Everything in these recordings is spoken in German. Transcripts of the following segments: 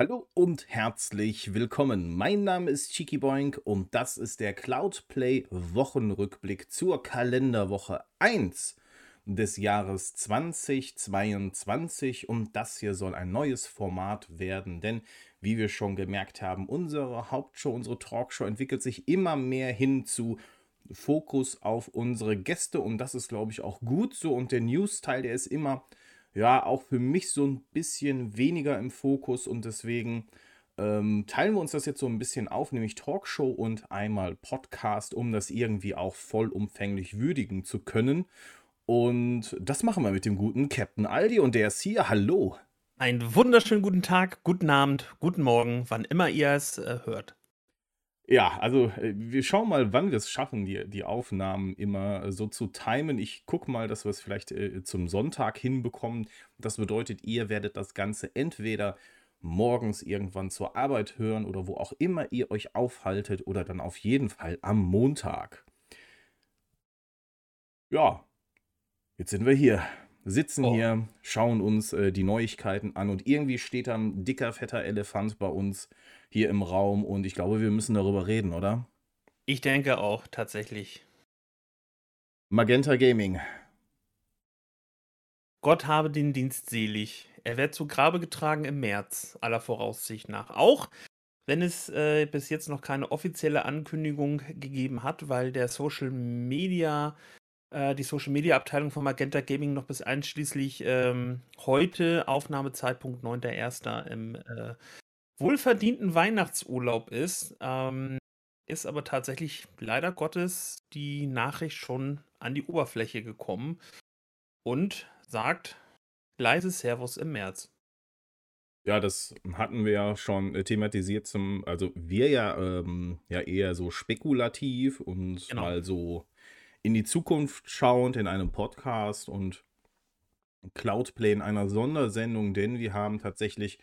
Hallo und herzlich willkommen. Mein Name ist Chiki Boink und das ist der Cloudplay Wochenrückblick zur Kalenderwoche 1 des Jahres 2022 und das hier soll ein neues Format werden, denn wie wir schon gemerkt haben, unsere Hauptshow, unsere Talkshow entwickelt sich immer mehr hin zu Fokus auf unsere Gäste. Und das ist glaube ich auch gut so. Und der News-Teil, der ist immer ja auch für mich so ein bisschen weniger im Fokus und deswegen ähm, teilen wir uns das jetzt so ein bisschen auf, nämlich Talkshow und einmal Podcast, um das irgendwie auch vollumfänglich würdigen zu können. Und das machen wir mit dem guten Captain Aldi und der ist hier. Hallo. Einen wunderschönen guten Tag, guten Abend, guten Morgen, wann immer ihr es äh, hört. Ja, also äh, wir schauen mal, wann wir es schaffen, die, die Aufnahmen immer äh, so zu timen. Ich gucke mal, dass wir es vielleicht äh, zum Sonntag hinbekommen. Das bedeutet, ihr werdet das Ganze entweder morgens irgendwann zur Arbeit hören oder wo auch immer ihr euch aufhaltet oder dann auf jeden Fall am Montag. Ja, jetzt sind wir hier sitzen oh. hier, schauen uns äh, die Neuigkeiten an und irgendwie steht da ein dicker, fetter Elefant bei uns hier im Raum und ich glaube, wir müssen darüber reden, oder? Ich denke auch, tatsächlich. Magenta Gaming. Gott habe den Dienst selig. Er wird zu Grabe getragen im März, aller Voraussicht nach. Auch wenn es äh, bis jetzt noch keine offizielle Ankündigung gegeben hat, weil der Social Media äh, die Social Media Abteilung von Magenta Gaming noch bis einschließlich ähm, heute, Aufnahmezeitpunkt 9.1. im äh, wohlverdienten Weihnachtsurlaub ist, ähm, ist aber tatsächlich leider Gottes die Nachricht schon an die Oberfläche gekommen und sagt leise Servus im März. Ja, das hatten wir ja schon äh, thematisiert zum, also wir ja, ähm, ja eher so spekulativ und genau. mal so in die Zukunft schauend in einem Podcast und Cloudplay in einer Sondersendung, denn wir haben tatsächlich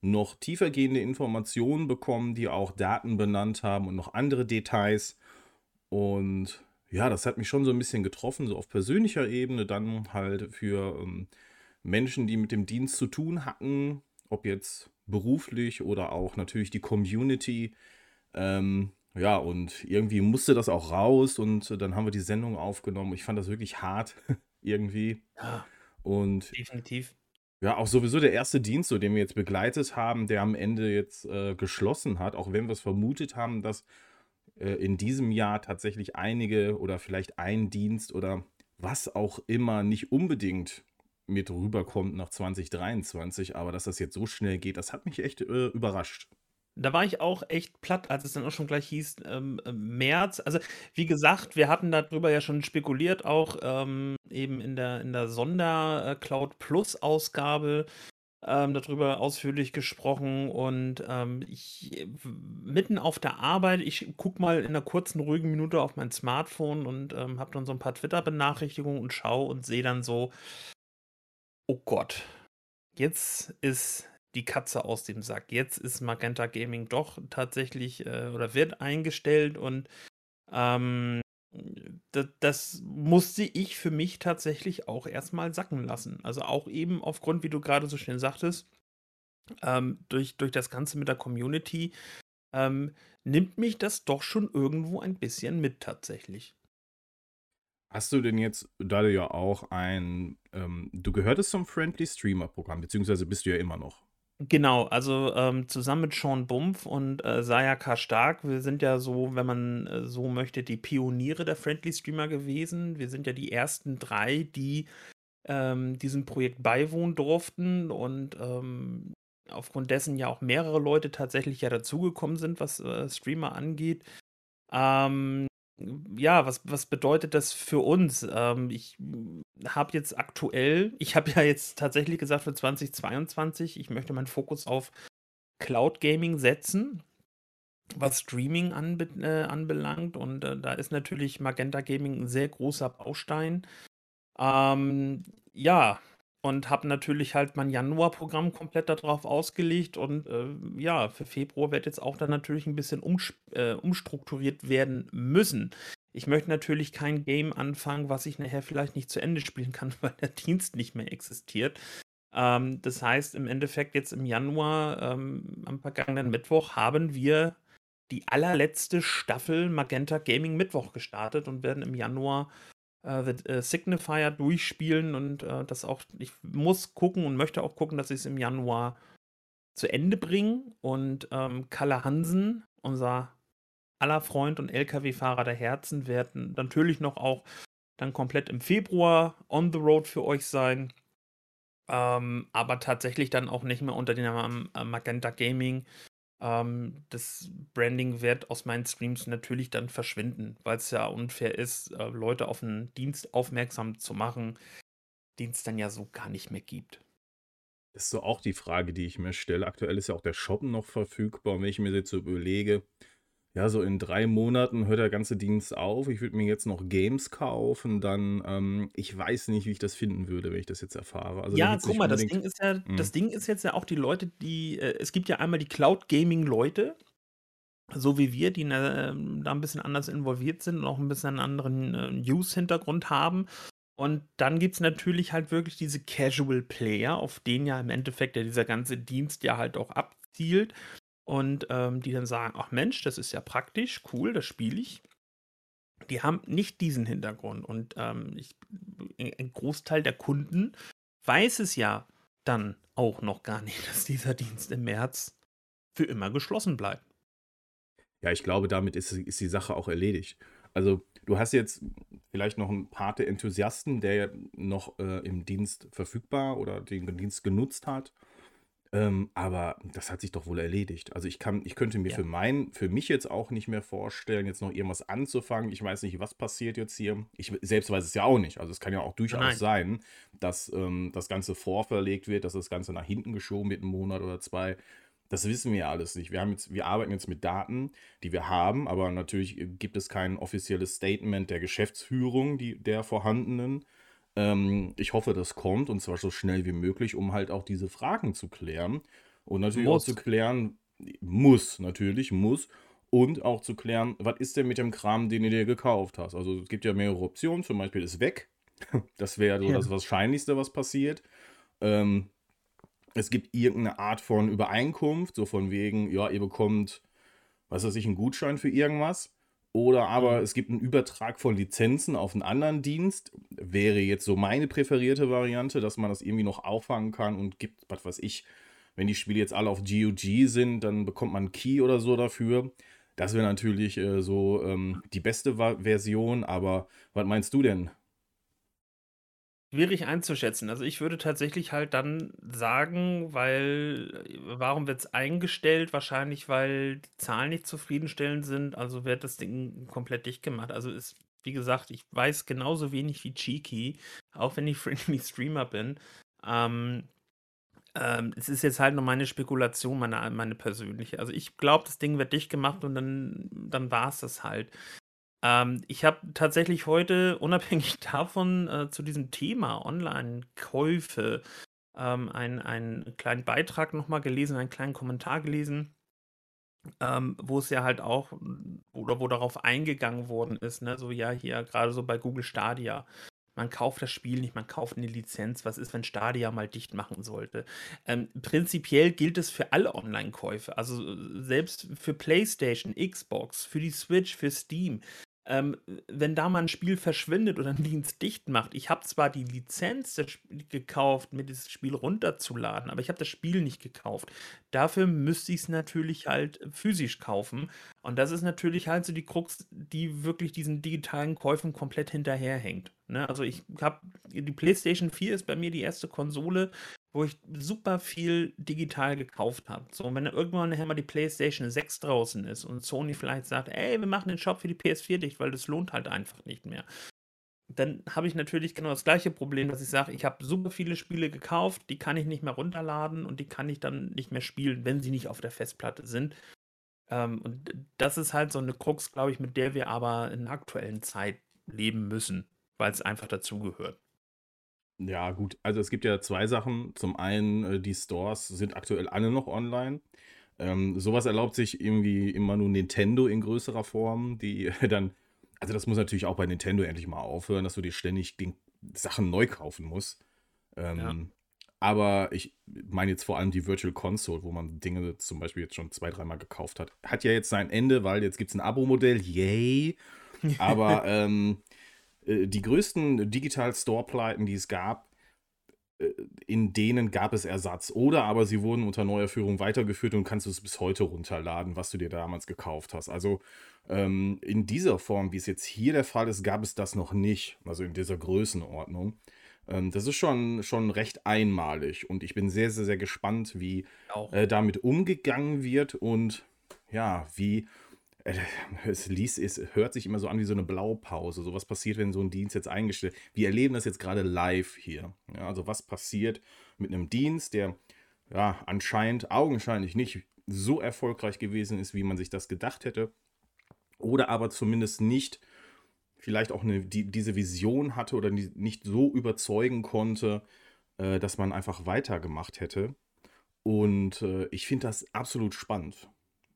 noch tiefergehende Informationen bekommen, die auch Daten benannt haben und noch andere Details. Und ja, das hat mich schon so ein bisschen getroffen, so auf persönlicher Ebene, dann halt für ähm, Menschen, die mit dem Dienst zu tun hatten, ob jetzt beruflich oder auch natürlich die Community. Ähm, ja, und irgendwie musste das auch raus und dann haben wir die Sendung aufgenommen. Ich fand das wirklich hart, irgendwie. Ja. Und definitiv. Ja, auch sowieso der erste Dienst, so den wir jetzt begleitet haben, der am Ende jetzt äh, geschlossen hat, auch wenn wir es vermutet haben, dass äh, in diesem Jahr tatsächlich einige oder vielleicht ein Dienst oder was auch immer nicht unbedingt mit rüberkommt nach 2023, aber dass das jetzt so schnell geht, das hat mich echt äh, überrascht. Da war ich auch echt platt, als es dann auch schon gleich hieß, ähm, äh, März. Also, wie gesagt, wir hatten darüber ja schon spekuliert, auch ähm, eben in der, in der Sonder-Cloud äh, Plus-Ausgabe ähm, darüber ausführlich gesprochen. Und ähm, ich mitten auf der Arbeit, ich gucke mal in einer kurzen, ruhigen Minute auf mein Smartphone und ähm, habe dann so ein paar Twitter-Benachrichtigungen und schaue und sehe dann so, oh Gott, jetzt ist die Katze aus dem Sack. Jetzt ist Magenta Gaming doch tatsächlich äh, oder wird eingestellt und ähm, das, das, musste ich für mich tatsächlich auch erstmal sacken lassen. Also auch eben aufgrund, wie du gerade so schön sagtest, ähm, durch, durch das Ganze mit der Community, ähm, nimmt mich das doch schon irgendwo ein bisschen mit tatsächlich. Hast du denn jetzt, da du ja auch ein, ähm, du gehörtest zum Friendly Streamer Programm, beziehungsweise bist du ja immer noch. Genau, also ähm, zusammen mit Sean Bumpf und äh, Sayaka Stark, wir sind ja so, wenn man äh, so möchte, die Pioniere der Friendly Streamer gewesen. Wir sind ja die ersten drei, die ähm, diesem Projekt beiwohnen durften und ähm, aufgrund dessen ja auch mehrere Leute tatsächlich ja dazugekommen sind, was äh, Streamer angeht. Ähm, ja, was, was bedeutet das für uns? Ähm, ich habe jetzt aktuell, ich habe ja jetzt tatsächlich gesagt für 2022, ich möchte meinen Fokus auf Cloud Gaming setzen, was Streaming anbe äh, anbelangt. Und äh, da ist natürlich Magenta Gaming ein sehr großer Baustein. Ähm, ja, und habe natürlich halt mein Januar-Programm komplett darauf ausgelegt. Und äh, ja, für Februar wird jetzt auch dann natürlich ein bisschen äh, umstrukturiert werden müssen. Ich möchte natürlich kein Game anfangen, was ich nachher vielleicht nicht zu Ende spielen kann, weil der Dienst nicht mehr existiert. Ähm, das heißt, im Endeffekt jetzt im Januar, ähm, am vergangenen Mittwoch, haben wir die allerletzte Staffel Magenta Gaming Mittwoch gestartet und werden im Januar äh, The äh, Signifier durchspielen und äh, das auch, ich muss gucken und möchte auch gucken, dass ich es im Januar zu Ende bringe. Und ähm, Kalle Hansen, unser aller Freund und LKW-Fahrer der Herzen, werden natürlich noch auch dann komplett im Februar on the road für euch sein. Ähm, aber tatsächlich dann auch nicht mehr unter dem Namen äh, Magenta Gaming. Ähm, das Branding wird aus meinen Streams natürlich dann verschwinden, weil es ja unfair ist, äh, Leute auf einen Dienst aufmerksam zu machen, den es dann ja so gar nicht mehr gibt. Das ist so auch die Frage, die ich mir stelle. Aktuell ist ja auch der Shop noch verfügbar. Wenn ich mir jetzt so überlege, ja, so in drei Monaten hört der ganze Dienst auf. Ich würde mir jetzt noch Games kaufen, dann, ähm, ich weiß nicht, wie ich das finden würde, wenn ich das jetzt erfahre. Also ja, guck mal, das Ding ist ja, mhm. das Ding ist jetzt ja auch die Leute, die, äh, es gibt ja einmal die Cloud Gaming Leute, so wie wir, die äh, da ein bisschen anders involviert sind und auch ein bisschen einen anderen äh, News-Hintergrund haben. Und dann gibt es natürlich halt wirklich diese Casual Player, auf denen ja im Endeffekt ja dieser ganze Dienst ja halt auch abzielt und ähm, die dann sagen, ach Mensch, das ist ja praktisch, cool, das spiele ich. Die haben nicht diesen Hintergrund und ähm, ich, ein Großteil der Kunden weiß es ja dann auch noch gar nicht, dass dieser Dienst im März für immer geschlossen bleibt. Ja, ich glaube, damit ist, ist die Sache auch erledigt. Also du hast jetzt vielleicht noch ein paar der Enthusiasten, der noch äh, im Dienst verfügbar oder den Dienst genutzt hat. Ähm, aber das hat sich doch wohl erledigt. Also ich kann, ich könnte mir Ja. für mein, für mich jetzt auch nicht mehr vorstellen, jetzt noch irgendwas anzufangen. Ich weiß nicht, was passiert jetzt hier. Ich selbst weiß es ja auch nicht. Also es kann ja auch durchaus Nein. sein, dass ähm, das Ganze vorverlegt wird, dass das Ganze nach hinten geschoben wird, einen Monat oder zwei. Das wissen wir ja alles nicht. Wir haben jetzt, wir arbeiten jetzt mit Daten, die wir haben, aber natürlich gibt es kein offizielles Statement der Geschäftsführung, die, der vorhandenen. Ähm, ich hoffe, das kommt und zwar so schnell wie möglich, um halt auch diese Fragen zu klären. Und natürlich muss. auch zu klären, muss, natürlich, muss. Und auch zu klären, was ist denn mit dem Kram, den du dir gekauft hast? Also es gibt ja mehrere Optionen, zum Beispiel ist weg. Das wäre so ja. das Wahrscheinlichste, was passiert. Ähm, es gibt irgendeine Art von Übereinkunft, so von wegen, ja, ihr bekommt, was weiß ich, einen Gutschein für irgendwas. Oder aber mhm. es gibt einen Übertrag von Lizenzen auf einen anderen Dienst. Wäre jetzt so meine präferierte Variante, dass man das irgendwie noch auffangen kann und gibt, was weiß ich, wenn die Spiele jetzt alle auf GOG sind, dann bekommt man einen Key oder so dafür. Das wäre natürlich äh, so ähm, die beste Version, aber was meinst du denn? Schwierig einzuschätzen. Also ich würde tatsächlich halt dann sagen, weil warum wird es eingestellt? Wahrscheinlich, weil die Zahlen nicht zufriedenstellend sind. Also wird das Ding komplett dicht gemacht. Also ist, wie gesagt, ich weiß genauso wenig wie Cheeky, auch wenn ich Friendly Streamer bin. Ähm, ähm, es ist jetzt halt nur meine Spekulation, meine, meine persönliche. Also ich glaube, das Ding wird dicht gemacht und dann, dann war es das halt. Ähm, ich habe tatsächlich heute, unabhängig davon, äh, zu diesem Thema Online-Käufe ähm, einen, einen kleinen Beitrag nochmal gelesen, einen kleinen Kommentar gelesen, ähm, wo es ja halt auch, oder wo darauf eingegangen worden ist, ne? so ja, hier gerade so bei Google Stadia. Man kauft das Spiel nicht, man kauft eine Lizenz. Was ist, wenn Stadia mal dicht machen sollte? Ähm, prinzipiell gilt es für alle Online-Käufe. Also selbst für PlayStation, Xbox, für die Switch, für Steam ähm, wenn da mal ein Spiel verschwindet oder ein Dienst dicht macht, ich habe zwar die Lizenz gekauft, mir dieses Spiel runterzuladen, aber ich habe das Spiel nicht gekauft. Dafür müsste ich es natürlich halt physisch kaufen. Und das ist natürlich halt so die Krux, die wirklich diesen digitalen Käufen komplett hinterherhängt. Ne? Also ich habe, die PlayStation 4 ist bei mir die erste Konsole, wo ich super viel digital gekauft habe. So, und wenn irgendwann nachher mal die PlayStation 6 draußen ist und Sony vielleicht sagt, ey, wir machen den Shop für die PS4 dicht, weil das lohnt halt einfach nicht mehr. Dann habe ich natürlich genau das gleiche Problem, dass ich sage, ich habe super viele Spiele gekauft, die kann ich nicht mehr runterladen und die kann ich dann nicht mehr spielen, wenn sie nicht auf der Festplatte sind. Ähm, und das ist halt so eine Krux, glaube ich, mit der wir aber in der aktuellen Zeit leben müssen, weil es einfach dazugehört. Ja, gut. Also es gibt ja zwei Sachen. Zum einen, äh, die Stores sind aktuell alle noch online. Ähm, sowas erlaubt sich irgendwie immer nur Nintendo in größerer Form, die dann, also das muss natürlich auch bei Nintendo endlich mal aufhören, dass du dir ständig den Sachen neu kaufen musst. Ähm, ja. Aber ich meine jetzt vor allem die Virtual Console, wo man Dinge zum Beispiel jetzt schon zwei, dreimal gekauft hat. Hat ja jetzt sein Ende, weil jetzt gibt es ein Abo-Modell, yay. Aber ähm, äh, die größten Digital Store-Pleiten, die es gab, äh, in denen gab es Ersatz. Oder aber sie wurden unter neuer Führung weitergeführt und kannst es bis heute runterladen, was du dir damals gekauft hast. Also ähm, in dieser Form, wie es jetzt hier der Fall ist, gab es das noch nicht. Also in dieser Größenordnung. Ähm, das ist schon, schon recht einmalig und ich bin sehr, sehr, sehr gespannt, wie äh, damit umgegangen wird und ja, wie äh, es, liest, es hört sich immer so an wie so eine Blaupause. So was passiert, wenn so ein Dienst jetzt eingestellt wird. Wir erleben das jetzt gerade live hier. Ja, also was passiert mit einem Dienst, der ja anscheinend, augenscheinlich nicht so erfolgreich gewesen ist, wie man sich das gedacht hätte. Oder aber zumindest nicht vielleicht auch eine, die, diese Vision hatte oder nicht so überzeugen konnte, äh, dass man einfach weitergemacht hätte. Und äh, ich finde das absolut spannend.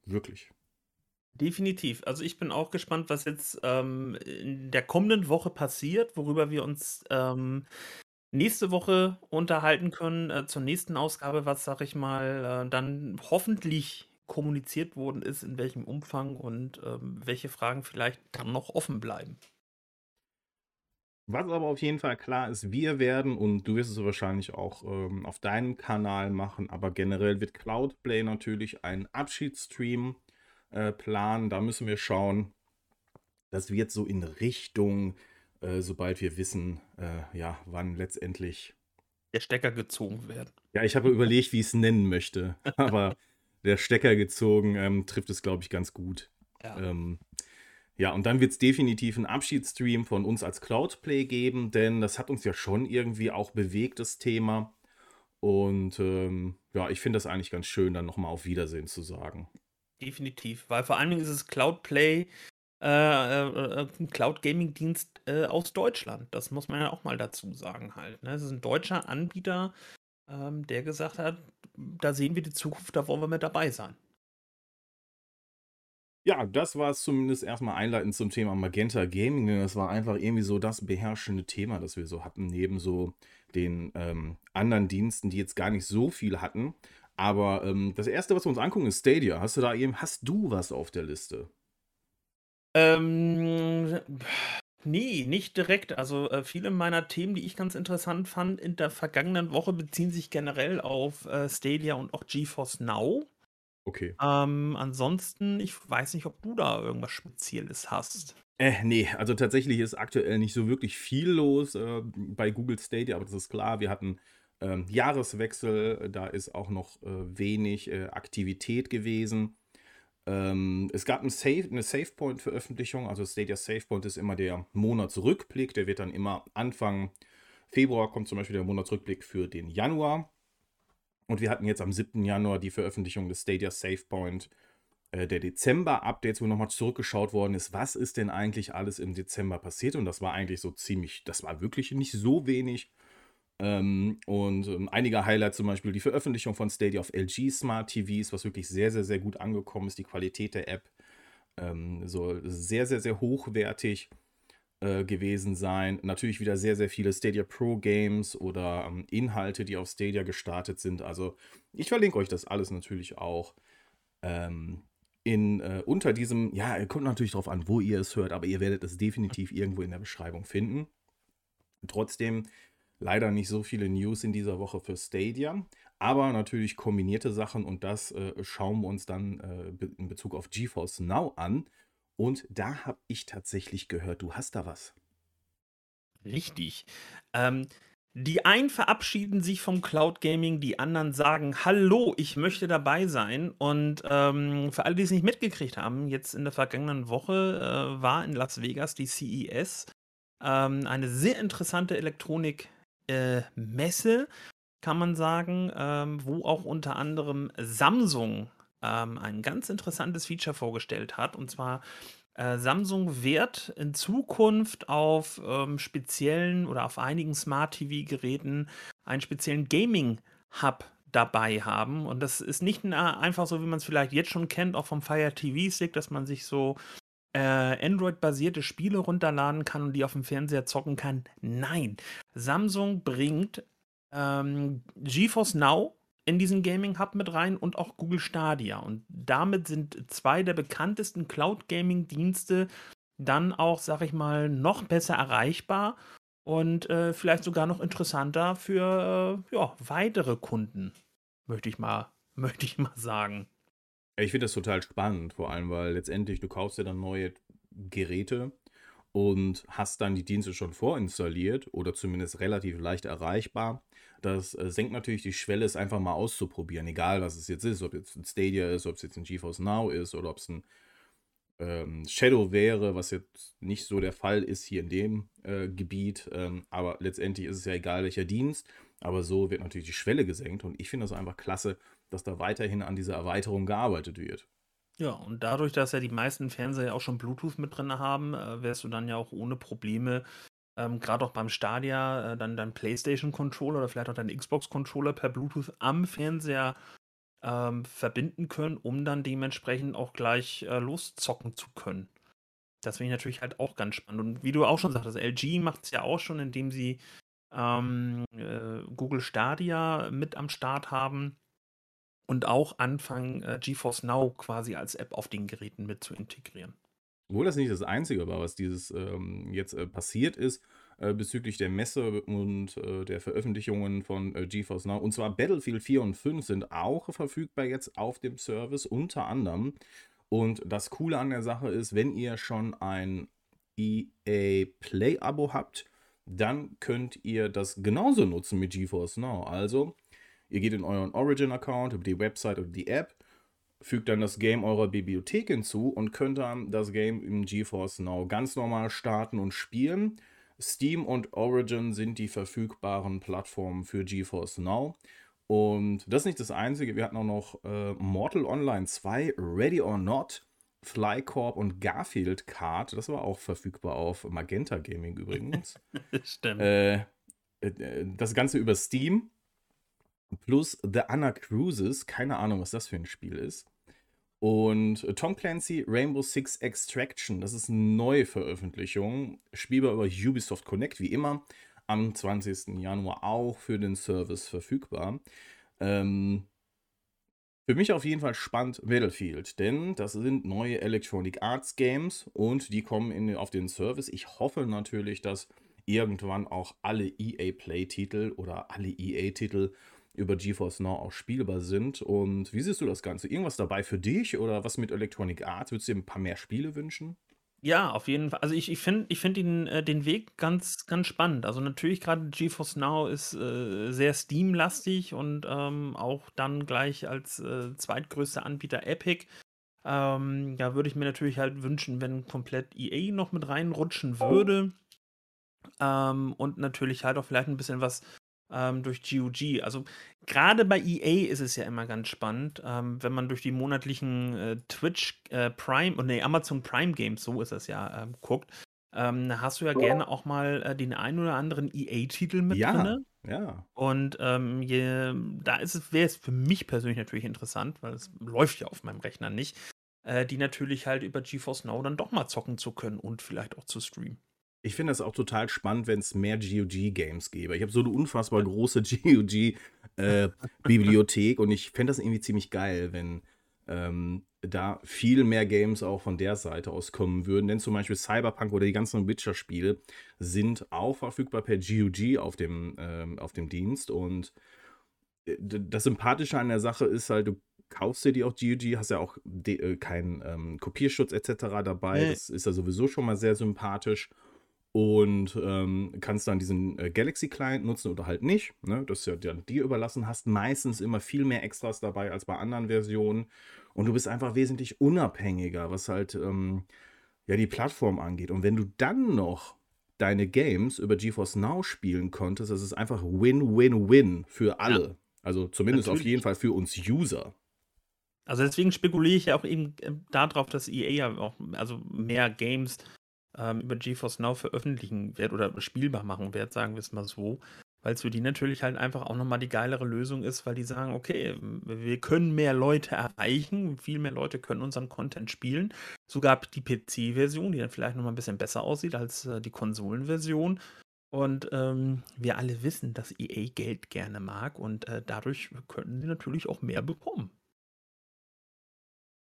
Wirklich. Definitiv. Also ich bin auch gespannt, was jetzt ähm, in der kommenden Woche passiert, worüber wir uns ähm, nächste Woche unterhalten können, äh, zur nächsten Ausgabe, was, sag ich mal, äh, dann hoffentlich kommuniziert worden ist, in welchem Umfang und ähm, welche Fragen vielleicht dann noch offen bleiben. Was aber auf jeden Fall klar ist, wir werden, und du wirst es wahrscheinlich auch ähm, auf deinem Kanal machen, aber generell wird Cloudplay natürlich einen Abschiedsstream äh, planen. Da müssen wir schauen. Das wird so in Richtung, äh, sobald wir wissen, äh, ja, wann letztendlich der Stecker gezogen wird. Ja, ich habe überlegt, wie ich es nennen möchte, aber der Stecker gezogen ähm, trifft es, glaube ich, ganz gut. Ja. Ähm, ja, und dann wird es definitiv einen Abschiedsstream von uns als Cloudplay geben, denn das hat uns ja schon irgendwie auch bewegt, das Thema. Und ähm, ja, ich finde das eigentlich ganz schön, dann nochmal auf Wiedersehen zu sagen. Definitiv, weil vor allen Dingen ist es Cloudplay, äh, äh, ein Cloud-Gaming-Dienst äh, aus Deutschland. Das muss man ja auch mal dazu sagen halt. Ne? Es ist ein deutscher Anbieter, ähm, der gesagt hat, da sehen wir die Zukunft, da wollen wir mit dabei sein. Ja, das war es zumindest erstmal einleitend zum Thema Magenta Gaming, denn das war einfach irgendwie so das beherrschende Thema, das wir so hatten, neben so den ähm, anderen Diensten, die jetzt gar nicht so viel hatten. Aber ähm, das erste, was wir uns angucken, ist Stadia. Hast du da eben, hast du was auf der Liste? Ähm, nee, nicht direkt. Also äh, viele meiner Themen, die ich ganz interessant fand in der vergangenen Woche, beziehen sich generell auf äh, Stadia und auch GeForce Now. Okay. Ähm, ansonsten, ich weiß nicht, ob du da irgendwas Spezielles hast. Äh, nee, also tatsächlich ist aktuell nicht so wirklich viel los äh, bei Google Stadia, aber das ist klar, wir hatten ähm, Jahreswechsel, da ist auch noch äh, wenig äh, Aktivität gewesen. Ähm, es gab ein Save, eine SavePoint-Veröffentlichung, also Stadia SavePoint ist immer der Monatsrückblick, der wird dann immer Anfang Februar kommt zum Beispiel der Monatsrückblick für den Januar. Und wir hatten jetzt am 7. Januar die Veröffentlichung des Stadia SavePoint äh, der Dezember-Updates, wo nochmal zurückgeschaut worden ist, was ist denn eigentlich alles im Dezember passiert. Und das war eigentlich so ziemlich, das war wirklich nicht so wenig. Ähm, und ähm, einige Highlights zum Beispiel die Veröffentlichung von Stadia auf LG Smart TVs, was wirklich sehr, sehr, sehr gut angekommen ist. Die Qualität der App ähm, soll sehr, sehr, sehr hochwertig äh, gewesen sein. Natürlich wieder sehr, sehr viele Stadia Pro Games oder ähm, Inhalte, die auf Stadia gestartet sind. Also ich verlinke euch das alles natürlich auch ähm, in, äh, unter diesem, ja, kommt natürlich darauf an, wo ihr es hört, aber ihr werdet es definitiv irgendwo in der Beschreibung finden. Trotzdem leider nicht so viele News in dieser Woche für Stadia, aber natürlich kombinierte Sachen und das äh, schauen wir uns dann äh, in Bezug auf GeForce Now an. Und da habe ich tatsächlich gehört, du hast da was. Richtig. Ähm, die einen verabschieden sich vom Cloud Gaming, die anderen sagen, hallo, ich möchte dabei sein. Und ähm, für alle, die es nicht mitgekriegt haben, jetzt in der vergangenen Woche äh, war in Las Vegas die CES, ähm, eine sehr interessante Elektronik-Messe, äh, kann man sagen, ähm, wo auch unter anderem Samsung ähm, ein ganz interessantes Feature vorgestellt hat. Und zwar äh, Samsung wird in Zukunft auf ähm, speziellen oder auf einigen Smart TV-Geräten einen speziellen Gaming-Hub dabei haben. Und das ist nicht einfach so, wie man es vielleicht jetzt schon kennt, auch vom Fire TV Stick, dass man sich so äh, Android-basierte Spiele runterladen kann und die auf dem Fernseher zocken kann. Nein, Samsung bringt ähm, GeForce Now in diesen Gaming Hub mit rein und auch Google Stadia. Und damit sind zwei der bekanntesten Cloud Gaming Dienste dann auch, sag ich mal, noch besser erreichbar und äh, vielleicht sogar noch interessanter für äh, ja, weitere Kunden, möchte ich mal, möchte ich mal sagen. Ich finde das total spannend, vor allem, weil letztendlich du kaufst ja dann neue Geräte und hast dann die Dienste schon vorinstalliert oder zumindest relativ leicht erreichbar. Das äh, senkt natürlich die Schwelle, es einfach mal auszuprobieren, egal was es jetzt ist, ob jetzt ein Stadia ist, ob es jetzt ein GeForce Now ist oder ob es ein ähm, Shadow wäre, was jetzt nicht so der Fall ist hier in dem äh, Gebiet. Ähm, aber letztendlich ist es ja egal, welcher Dienst. Aber so wird natürlich die Schwelle gesenkt und ich finde das einfach klasse, dass da weiterhin an dieser Erweiterung gearbeitet wird. Ja, und dadurch, dass ja die meisten Fernseher auch schon Bluetooth mit drin haben, äh, wärst du dann ja auch ohne Probleme, ähm, gerade auch beim Stadia, äh, dann dein PlayStation-Controller oder vielleicht auch dein Xbox-Controller per Bluetooth am Fernseher ähm, verbinden können, um dann dementsprechend auch gleich äh, loszocken zu können. Das finde ich natürlich halt auch ganz spannend. Und wie du auch schon sagtest, LG macht es ja auch schon, indem sie ähm, äh, Google Stadia mit am Start haben und auch anfangen, äh, GeForce Now quasi als App auf den Geräten mit zu integrieren. Obwohl das nicht das Einzige war, was dieses ähm, jetzt äh, passiert ist, äh, bezüglich der Messe und äh, der Veröffentlichungen von äh, GeForce Now. Und zwar Battlefield 4 und 5 sind auch verfügbar jetzt auf dem Service, unter anderem. Und das Coole an der Sache ist, wenn ihr schon ein EA Play-Abo habt, dann könnt ihr das genauso nutzen mit GeForce Now. Also, ihr geht in euren Origin-Account, über die Website oder die App, fügt dann das Game eurer Bibliothek hinzu und könnt dann das Game im GeForce Now ganz normal starten und spielen. Steam und Origin sind die verfügbaren Plattformen für GeForce Now. Und das ist nicht das Einzige. Wir hatten auch noch äh, Mortal Online 2, Ready or Not, Flycorp und Garfield Card. Das war auch verfügbar auf Magenta Gaming übrigens. Stimmt. Äh, äh, das Ganze über Steam. Plus The Anna Cruises. Keine Ahnung, was das für ein Spiel ist. Und äh, Tom Clancy Rainbow Six Extraction, das ist eine Neuveröffentlichung, spielbar über Ubisoft Connect, wie immer, am 20. Januar auch für den Service verfügbar. Ähm, für mich auf jeden Fall spannend Battlefield, denn das sind neue Electronic Arts Games und die kommen in, auf den Service. Ich hoffe natürlich, dass irgendwann auch alle EA Play-Titel oder alle EA-Titel über GeForce Now auch spielbar sind. Und wie siehst du das Ganze? Irgendwas dabei für dich oder was mit Electronic Arts? Würdest du dir ein paar mehr Spiele wünschen? Ja, auf jeden Fall. Also ich, ich finde ich find den, äh, den Weg ganz, ganz spannend. Also natürlich gerade GeForce Now ist äh, sehr Steam-lastig und ähm, auch dann gleich als äh, zweitgrößter Anbieter Epic. Ähm, ja, würde ich mir natürlich halt wünschen, wenn komplett EA noch mit reinrutschen würde. Ähm, und natürlich halt auch vielleicht ein bisschen was ähm, durch GOG. Also gerade bei EA ist es ja immer ganz spannend, ähm, wenn man durch die monatlichen äh, Twitch äh, Prime und nee, Amazon Prime Games, so ist es ja, ähm, guckt. Ähm, hast du ja gerne auch mal äh, den einen oder anderen EA-Titel mit ja, drin. Ja. Und ähm, je, da ist es, wäre es für mich persönlich natürlich interessant, weil es läuft ja auf meinem Rechner nicht, äh, die natürlich halt über GeForce Now dann doch mal zocken zu können und vielleicht auch zu streamen. Ich finde das auch total spannend, wenn es mehr GOG-Games gäbe. Ich habe so eine unfassbar große GOG-Bibliothek äh, und ich fände das irgendwie ziemlich geil, wenn ähm, da viel mehr Games auch von der Seite aus kommen würden. Denn zum Beispiel Cyberpunk oder die ganzen Witcher-Spiele sind auch verfügbar per GOG auf dem, ähm, auf dem Dienst. Und äh, das Sympathische an der Sache ist halt, du kaufst dir die auch GOG, hast ja auch äh, keinen ähm, Kopierschutz etc. dabei. Nee. Das ist ja sowieso schon mal sehr sympathisch und ähm, kannst dann diesen äh, Galaxy Client nutzen oder halt nicht. Ne? Das ist ja dann dir überlassen. Hast meistens immer viel mehr Extras dabei als bei anderen Versionen und du bist einfach wesentlich unabhängiger, was halt ähm, ja die Plattform angeht. Und wenn du dann noch deine Games über GeForce Now spielen konntest, das ist einfach Win-Win-Win für alle. Ja. Also zumindest Natürlich. auf jeden Fall für uns User. Also deswegen spekuliere ich ja auch eben äh, darauf, dass EA ja auch also mehr Games ähm, über GeForce Now veröffentlichen wird oder spielbar machen wird, sagen wir es mal so. Weil es für die natürlich halt einfach auch nochmal die geilere Lösung ist, weil die sagen, okay, wir können mehr Leute erreichen, viel mehr Leute können unseren Content spielen. Sogar die PC-Version, die dann vielleicht nochmal ein bisschen besser aussieht als äh, die Konsolenversion. Und ähm, wir alle wissen, dass EA Geld gerne mag und äh, dadurch könnten sie natürlich auch mehr bekommen.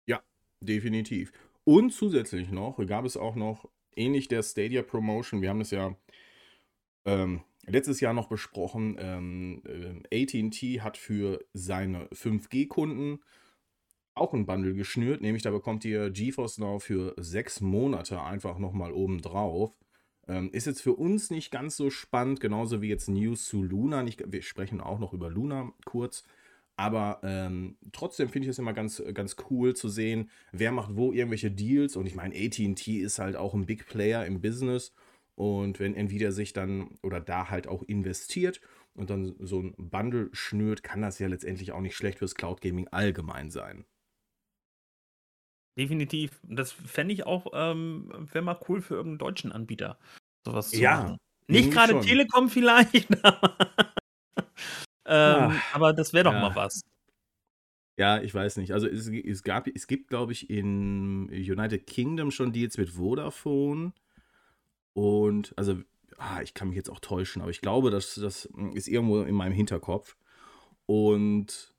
Ja, definitiv. Und zusätzlich noch gab es auch noch, ähnlich der Stadia Promotion, wir haben das ja ähm, letztes Jahr noch besprochen, ähm, äh, ATT hat für seine 5G-Kunden auch ein Bundle geschnürt, nämlich da bekommt ihr GeForce Now für sechs Monate einfach nochmal oben drauf. Ähm, ist jetzt für uns nicht ganz so spannend, genauso wie jetzt News zu Luna. Nicht, wir sprechen auch noch über Luna kurz. Aber ähm, trotzdem finde ich es immer ganz, ganz cool zu sehen, wer macht wo irgendwelche Deals. Und ich meine, ATT ist halt auch ein Big Player im Business. Und wenn Nvidia sich dann oder da halt auch investiert und dann so ein Bundle schnürt, kann das ja letztendlich auch nicht schlecht fürs Cloud Gaming allgemein sein. Definitiv. Das fände ich auch, ähm, wäre mal cool für irgendeinen deutschen Anbieter, sowas zu Ja, machen. Nicht gerade. Telekom vielleicht, ähm, aber das wäre doch mal ja. was. Ja, ich weiß nicht. Also es, es gab, es gibt, glaube ich, in United Kingdom schon Deals mit Vodafone. Und also, ah, ich kann mich jetzt auch täuschen, aber ich glaube, das, das ist irgendwo in meinem Hinterkopf. Und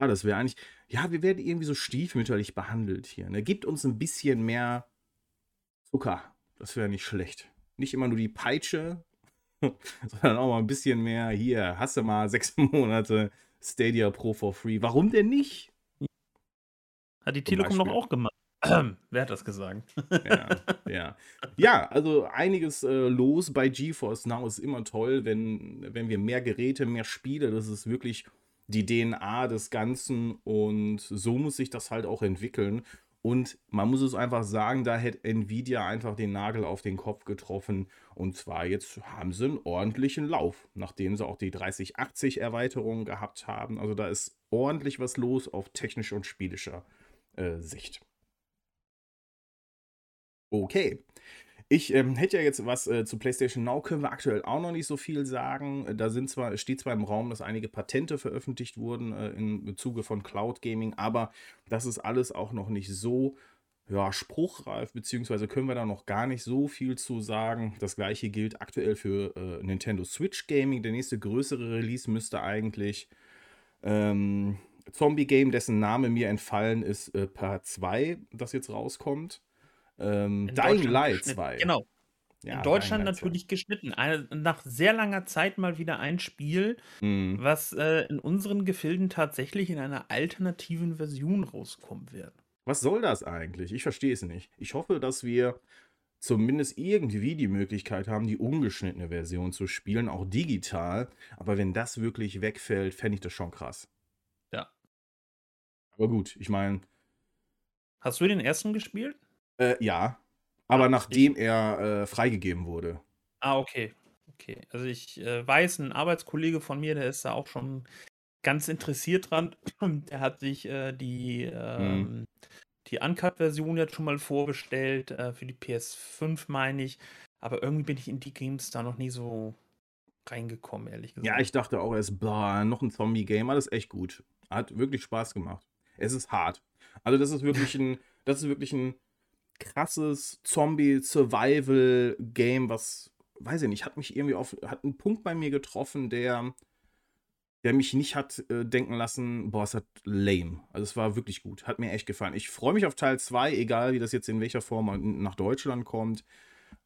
ja, das wäre eigentlich, ja, wir werden irgendwie so stiefmütterlich behandelt hier. Ne? Gibt uns ein bisschen mehr Zucker. Das wäre nicht schlecht. Nicht immer nur die Peitsche, sondern auch mal ein bisschen mehr. Hier, hast du mal sechs Monate Stadia Pro for free. Warum denn nicht? Hat die Telekom Beispiel. auch gemacht. Wer hat das gesagt? Ja, ja. ja, also einiges äh, los bei GeForce Now ist immer toll, wenn, wenn wir mehr Geräte, mehr Spiele, das ist wirklich die DNA des Ganzen und so muss sich das halt auch entwickeln. Und man muss es einfach sagen, da hätte Nvidia einfach den Nagel auf den Kopf getroffen. Und zwar jetzt haben sie einen ordentlichen Lauf, nachdem sie auch die 3080 Erweiterung gehabt haben. Also da ist ordentlich was los auf technischer und spielischer äh, Sicht. Okay. Ich ähm, hätte ja jetzt was äh, zu PlayStation Now, können wir aktuell auch noch nicht so viel sagen. Äh, Da sind zwar, steht zwar im Raum, dass einige Patente veröffentlicht wurden äh, im Zuge von Cloud Gaming, aber das ist alles auch noch nicht so ja, spruchreif, beziehungsweise können wir da noch gar nicht so viel zu sagen. Das gleiche gilt aktuell für äh, Nintendo Switch Gaming. Der nächste größere Release müsste eigentlich ähm, Zombie Game, dessen Name mir entfallen ist, äh, Part 2, das jetzt rauskommt. Ähm, In Dying Deutschland Light geschnitten. 2. Genau. Ja, In Deutschland Dying Light 2. natürlich geschnitten. Eine, nach sehr langer Zeit mal wieder ein Spiel, Mhm. was äh, in unseren Gefilden tatsächlich in einer alternativen Version rauskommen wird. Was soll das eigentlich? Ich verstehe es nicht. Ich hoffe, dass wir zumindest irgendwie die Möglichkeit haben, die ungeschnittene Version zu spielen, auch digital. Aber wenn das wirklich wegfällt, fände ich das schon krass. Ja. Aber gut, ich meine, Hast du den ersten gespielt? Äh, ja. Aber Ah, nachdem er äh, freigegeben wurde. Ah, okay. Okay. Also ich äh, weiß, ein Arbeitskollege von mir, der ist da auch schon ganz interessiert dran. Der hat sich äh, die, ähm, die Uncut-Version jetzt schon mal vorbestellt, äh, für die PS5, meine ich. Aber irgendwie bin ich in die Games da noch nie so reingekommen, ehrlich gesagt. Ja, ich dachte auch erst, boah, noch ein Zombie-Game, ist echt gut. Hat wirklich Spaß gemacht. Es ist hart. Also, das ist wirklich ein, das ist wirklich ein krasses Zombie-Survival-Game, was, weiß ich nicht, hat mich irgendwie auf, hat einen Punkt bei mir getroffen, der, der mich nicht hat äh, denken lassen, boah, es hat lame. Also, es war wirklich gut. Hat mir echt gefallen. Ich freue mich auf Teil 2, egal wie das jetzt in welcher Form nach Deutschland kommt.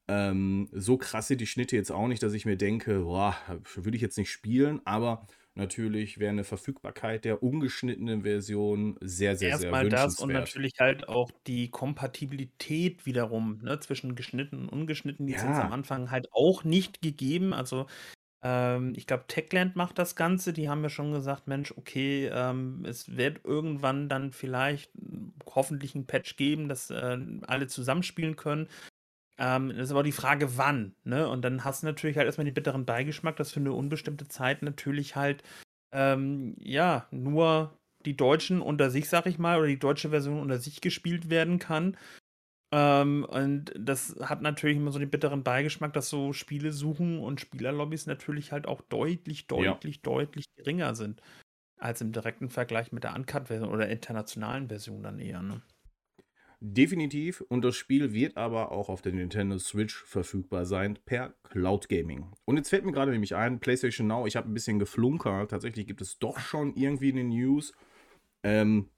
Ähm, so sind die Schnitte jetzt auch nicht, dass ich mir denke, boah, würde ich jetzt nicht spielen, aber natürlich wäre eine Verfügbarkeit der ungeschnittenen Version sehr, sehr, sehr Erstmal das und wünschenswert. natürlich halt auch die Kompatibilität wiederum, ne, zwischen geschnitten und ungeschnitten, die Ja. am Anfang halt auch nicht gegeben. Also, ähm, ich glaube, Techland macht das Ganze. Die haben ja schon gesagt, Mensch, okay, ähm, es wird irgendwann dann vielleicht hoffentlich ein Patch geben, dass äh, alle zusammenspielen können. Ähm, das ist aber die Frage, wann, ne? Und dann hast du natürlich halt erstmal den bitteren Beigeschmack, dass für eine unbestimmte Zeit natürlich halt, ähm, ja, nur die Deutschen unter sich, sag ich mal, oder die deutsche Version unter sich gespielt werden kann. Ähm, und das hat natürlich immer so den bitteren Beigeschmack, dass so Spiele suchen und Spielerlobbys natürlich halt auch deutlich, Ja. deutlich, deutlich geringer sind als im direkten Vergleich mit der Uncut-Version oder internationalen Version dann eher, ne? Definitiv. Und das Spiel wird aber auch auf der Nintendo Switch verfügbar sein per Cloud Gaming. Und jetzt fällt mir gerade nämlich ein, PlayStation Now, ich habe ein bisschen geflunkert. Tatsächlich gibt es doch schon irgendwie eine News. Ähm,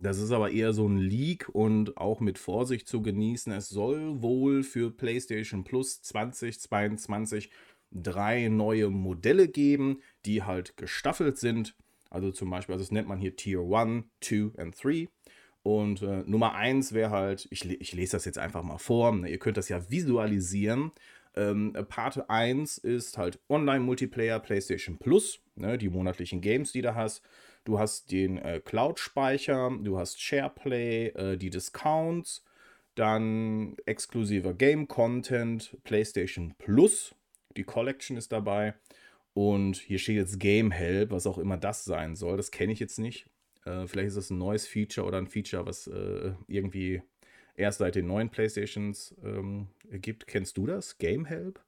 das ist aber eher so ein Leak und auch mit Vorsicht zu genießen. Es soll wohl für PlayStation Plus 2022 drei neue Modelle geben, die halt gestaffelt sind. Also zum Beispiel, also das nennt man hier Tier 1, 2 und 3. Und äh, Nummer 1 wäre halt, ich, ich, lese das jetzt einfach mal vor, ne, ihr könnt das ja visualisieren. Ähm, Part 1 ist halt Online-Multiplayer PlayStation Plus, ne, die monatlichen Games, die du hast. Du hast den äh, Cloud-Speicher, du hast SharePlay, äh, die Discounts, dann exklusiver Game-Content, PlayStation Plus, die Collection ist dabei. Und hier steht jetzt Game Help, was auch immer das sein soll. Das kenne ich jetzt nicht. Äh, vielleicht ist das ein neues Feature oder ein Feature, was äh, irgendwie erst seit den neuen Playstations ähm, gibt. Kennst du das? Game Help?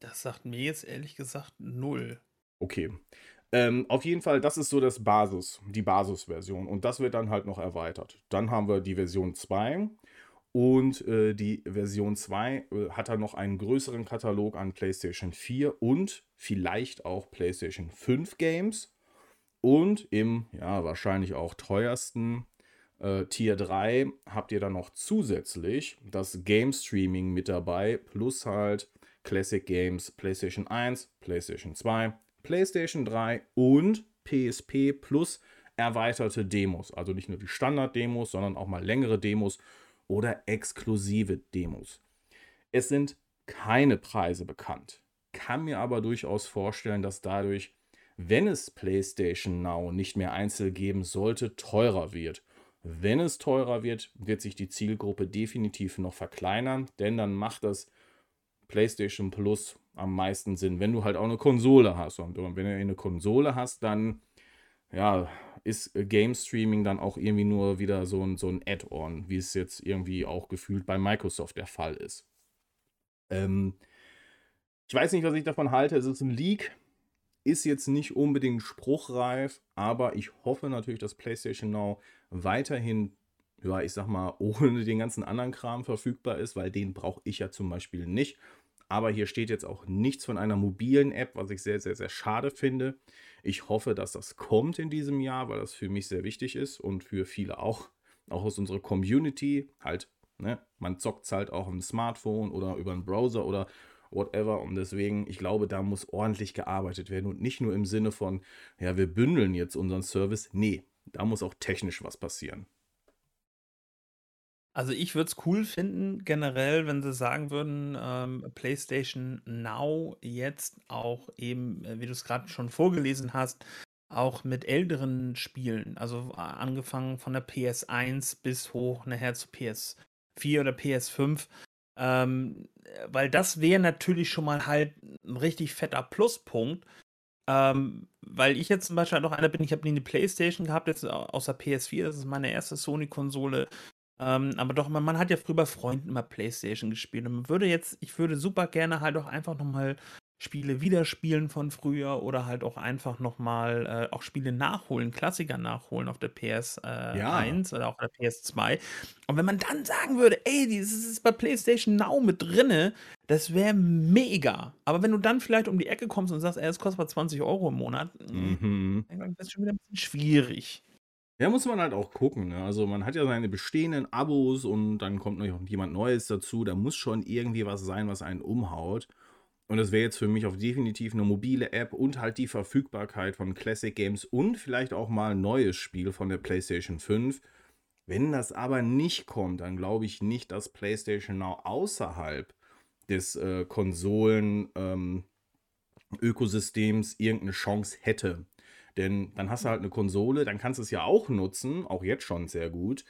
Das sagt mir jetzt ehrlich gesagt null. Okay. Ähm, auf jeden Fall, das ist so das Basis, die Basisversion. Und das wird dann halt noch erweitert. Dann haben wir die Version 2. Und äh, die Version 2 äh, hat dann noch einen größeren Katalog an PlayStation 4 und vielleicht auch PlayStation 5 Games. Und im, ja, wahrscheinlich auch teuersten äh, Tier 3 habt ihr dann noch zusätzlich das Game Streaming mit dabei, plus halt Classic Games PlayStation 1, PlayStation 2, PlayStation 3 und PSP plus erweiterte Demos. Also nicht nur die Standard-Demos, sondern auch mal längere Demos oder exklusive Demos. Es sind keine Preise bekannt, kann mir aber durchaus vorstellen, dass dadurch wenn es PlayStation Now nicht mehr einzeln geben sollte, teurer wird. Wenn es teurer wird, wird sich die Zielgruppe definitiv noch verkleinern, denn dann macht das PlayStation Plus am meisten Sinn, wenn du halt auch eine Konsole hast. Und wenn du eine Konsole hast, dann ja, ist Game Streaming dann auch irgendwie nur wieder so ein, so ein Add-on, wie es jetzt irgendwie auch gefühlt bei Microsoft der Fall ist. Ähm, ich weiß nicht, was ich davon halte. Es ist ein Leak. Ist jetzt nicht unbedingt spruchreif, aber ich hoffe natürlich, dass PlayStation Now weiterhin, ja, ich sag mal, ohne den ganzen anderen Kram verfügbar ist, weil den brauche ich ja zum Beispiel nicht. Aber hier steht jetzt auch nichts von einer mobilen App, was ich sehr, sehr, sehr schade finde. Ich hoffe, dass das kommt in diesem Jahr, weil das für mich sehr wichtig ist und für viele auch, auch aus unserer Community. Halt, ne, man zockt halt auch im Smartphone oder über einen Browser oder whatever. Und deswegen, ich glaube, da muss ordentlich gearbeitet werden und nicht nur im Sinne von, ja, wir bündeln jetzt unseren Service. Nee, da muss auch technisch was passieren. Also ich würde es cool finden, generell, wenn sie sagen würden, ähm, PlayStation Now jetzt auch eben, äh, wie du es gerade schon vorgelesen hast, auch mit älteren Spielen, also angefangen von der PS1 bis hoch nachher zu PS4 oder PS5, ähm, weil das wäre natürlich schon mal halt ein richtig fetter Pluspunkt. Ähm, weil ich jetzt zum Beispiel noch einer bin, ich habe nie eine Playstation gehabt, jetzt außer PS4, das ist meine erste Sony-Konsole. Ähm, aber doch, man, man, hat ja früher bei Freunden immer Playstation gespielt. Und man würde jetzt, ich würde super gerne halt auch einfach nochmal Spiele wiederspielen von früher oder halt auch einfach nochmal äh, auch Spiele nachholen, Klassiker nachholen auf der PS1 äh, ja. oder auch der PS2. Und wenn man dann sagen würde, ey, dieses ist bei PlayStation Now mit drinne, das wäre mega. Aber wenn du dann vielleicht um die Ecke kommst und sagst, ey, es kostet mal 20 Euro im Monat, hm, mhm. dann ist schon wieder ein bisschen schwierig. Ja, muss man halt auch gucken. Ne? Also man hat ja seine bestehenden Abos und dann kommt noch jemand Neues dazu. Da muss schon irgendwie was sein, was einen umhaut. Und das wäre jetzt für mich auch definitiv eine mobile App und halt die Verfügbarkeit von Classic Games und vielleicht auch mal ein neues Spiel von der PlayStation 5. Wenn das aber nicht kommt, dann glaube ich nicht, dass PlayStation Now außerhalb des äh, Konsolen-Ökosystems ähm, irgendeine Chance hätte. Denn dann hast du halt eine Konsole, dann kannst du es ja auch nutzen, auch jetzt schon sehr gut.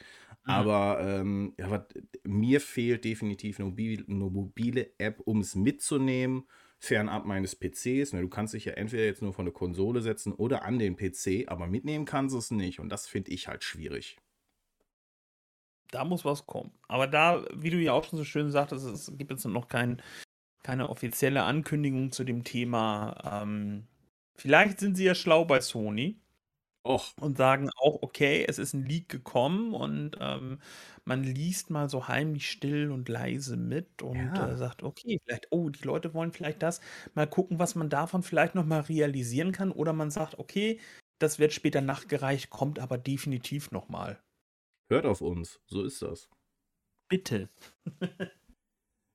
Aber ähm, ja, wat, mir fehlt definitiv eine mobile, eine mobile App, um es mitzunehmen, fernab meines PCs. Ne, du kannst dich ja entweder jetzt nur von der Konsole setzen oder an den PC, aber mitnehmen kannst du es nicht. Und das finde ich halt schwierig. Da muss was kommen. Aber da, wie du ja auch schon so schön sagtest, es gibt jetzt noch kein, keine offizielle Ankündigung zu dem Thema. Ähm, vielleicht sind sie ja schlau bei Sony Och. Und sagen auch, okay, es ist ein Leak gekommen und ähm, man liest mal so heimlich still und leise mit und Ja. äh, sagt, okay, vielleicht, oh, die Leute wollen vielleicht das. Mal gucken, was man davon vielleicht nochmal realisieren kann. Oder man sagt, okay, das wird später nachgereicht, kommt aber definitiv nochmal. Hört auf uns, so ist das. Bitte.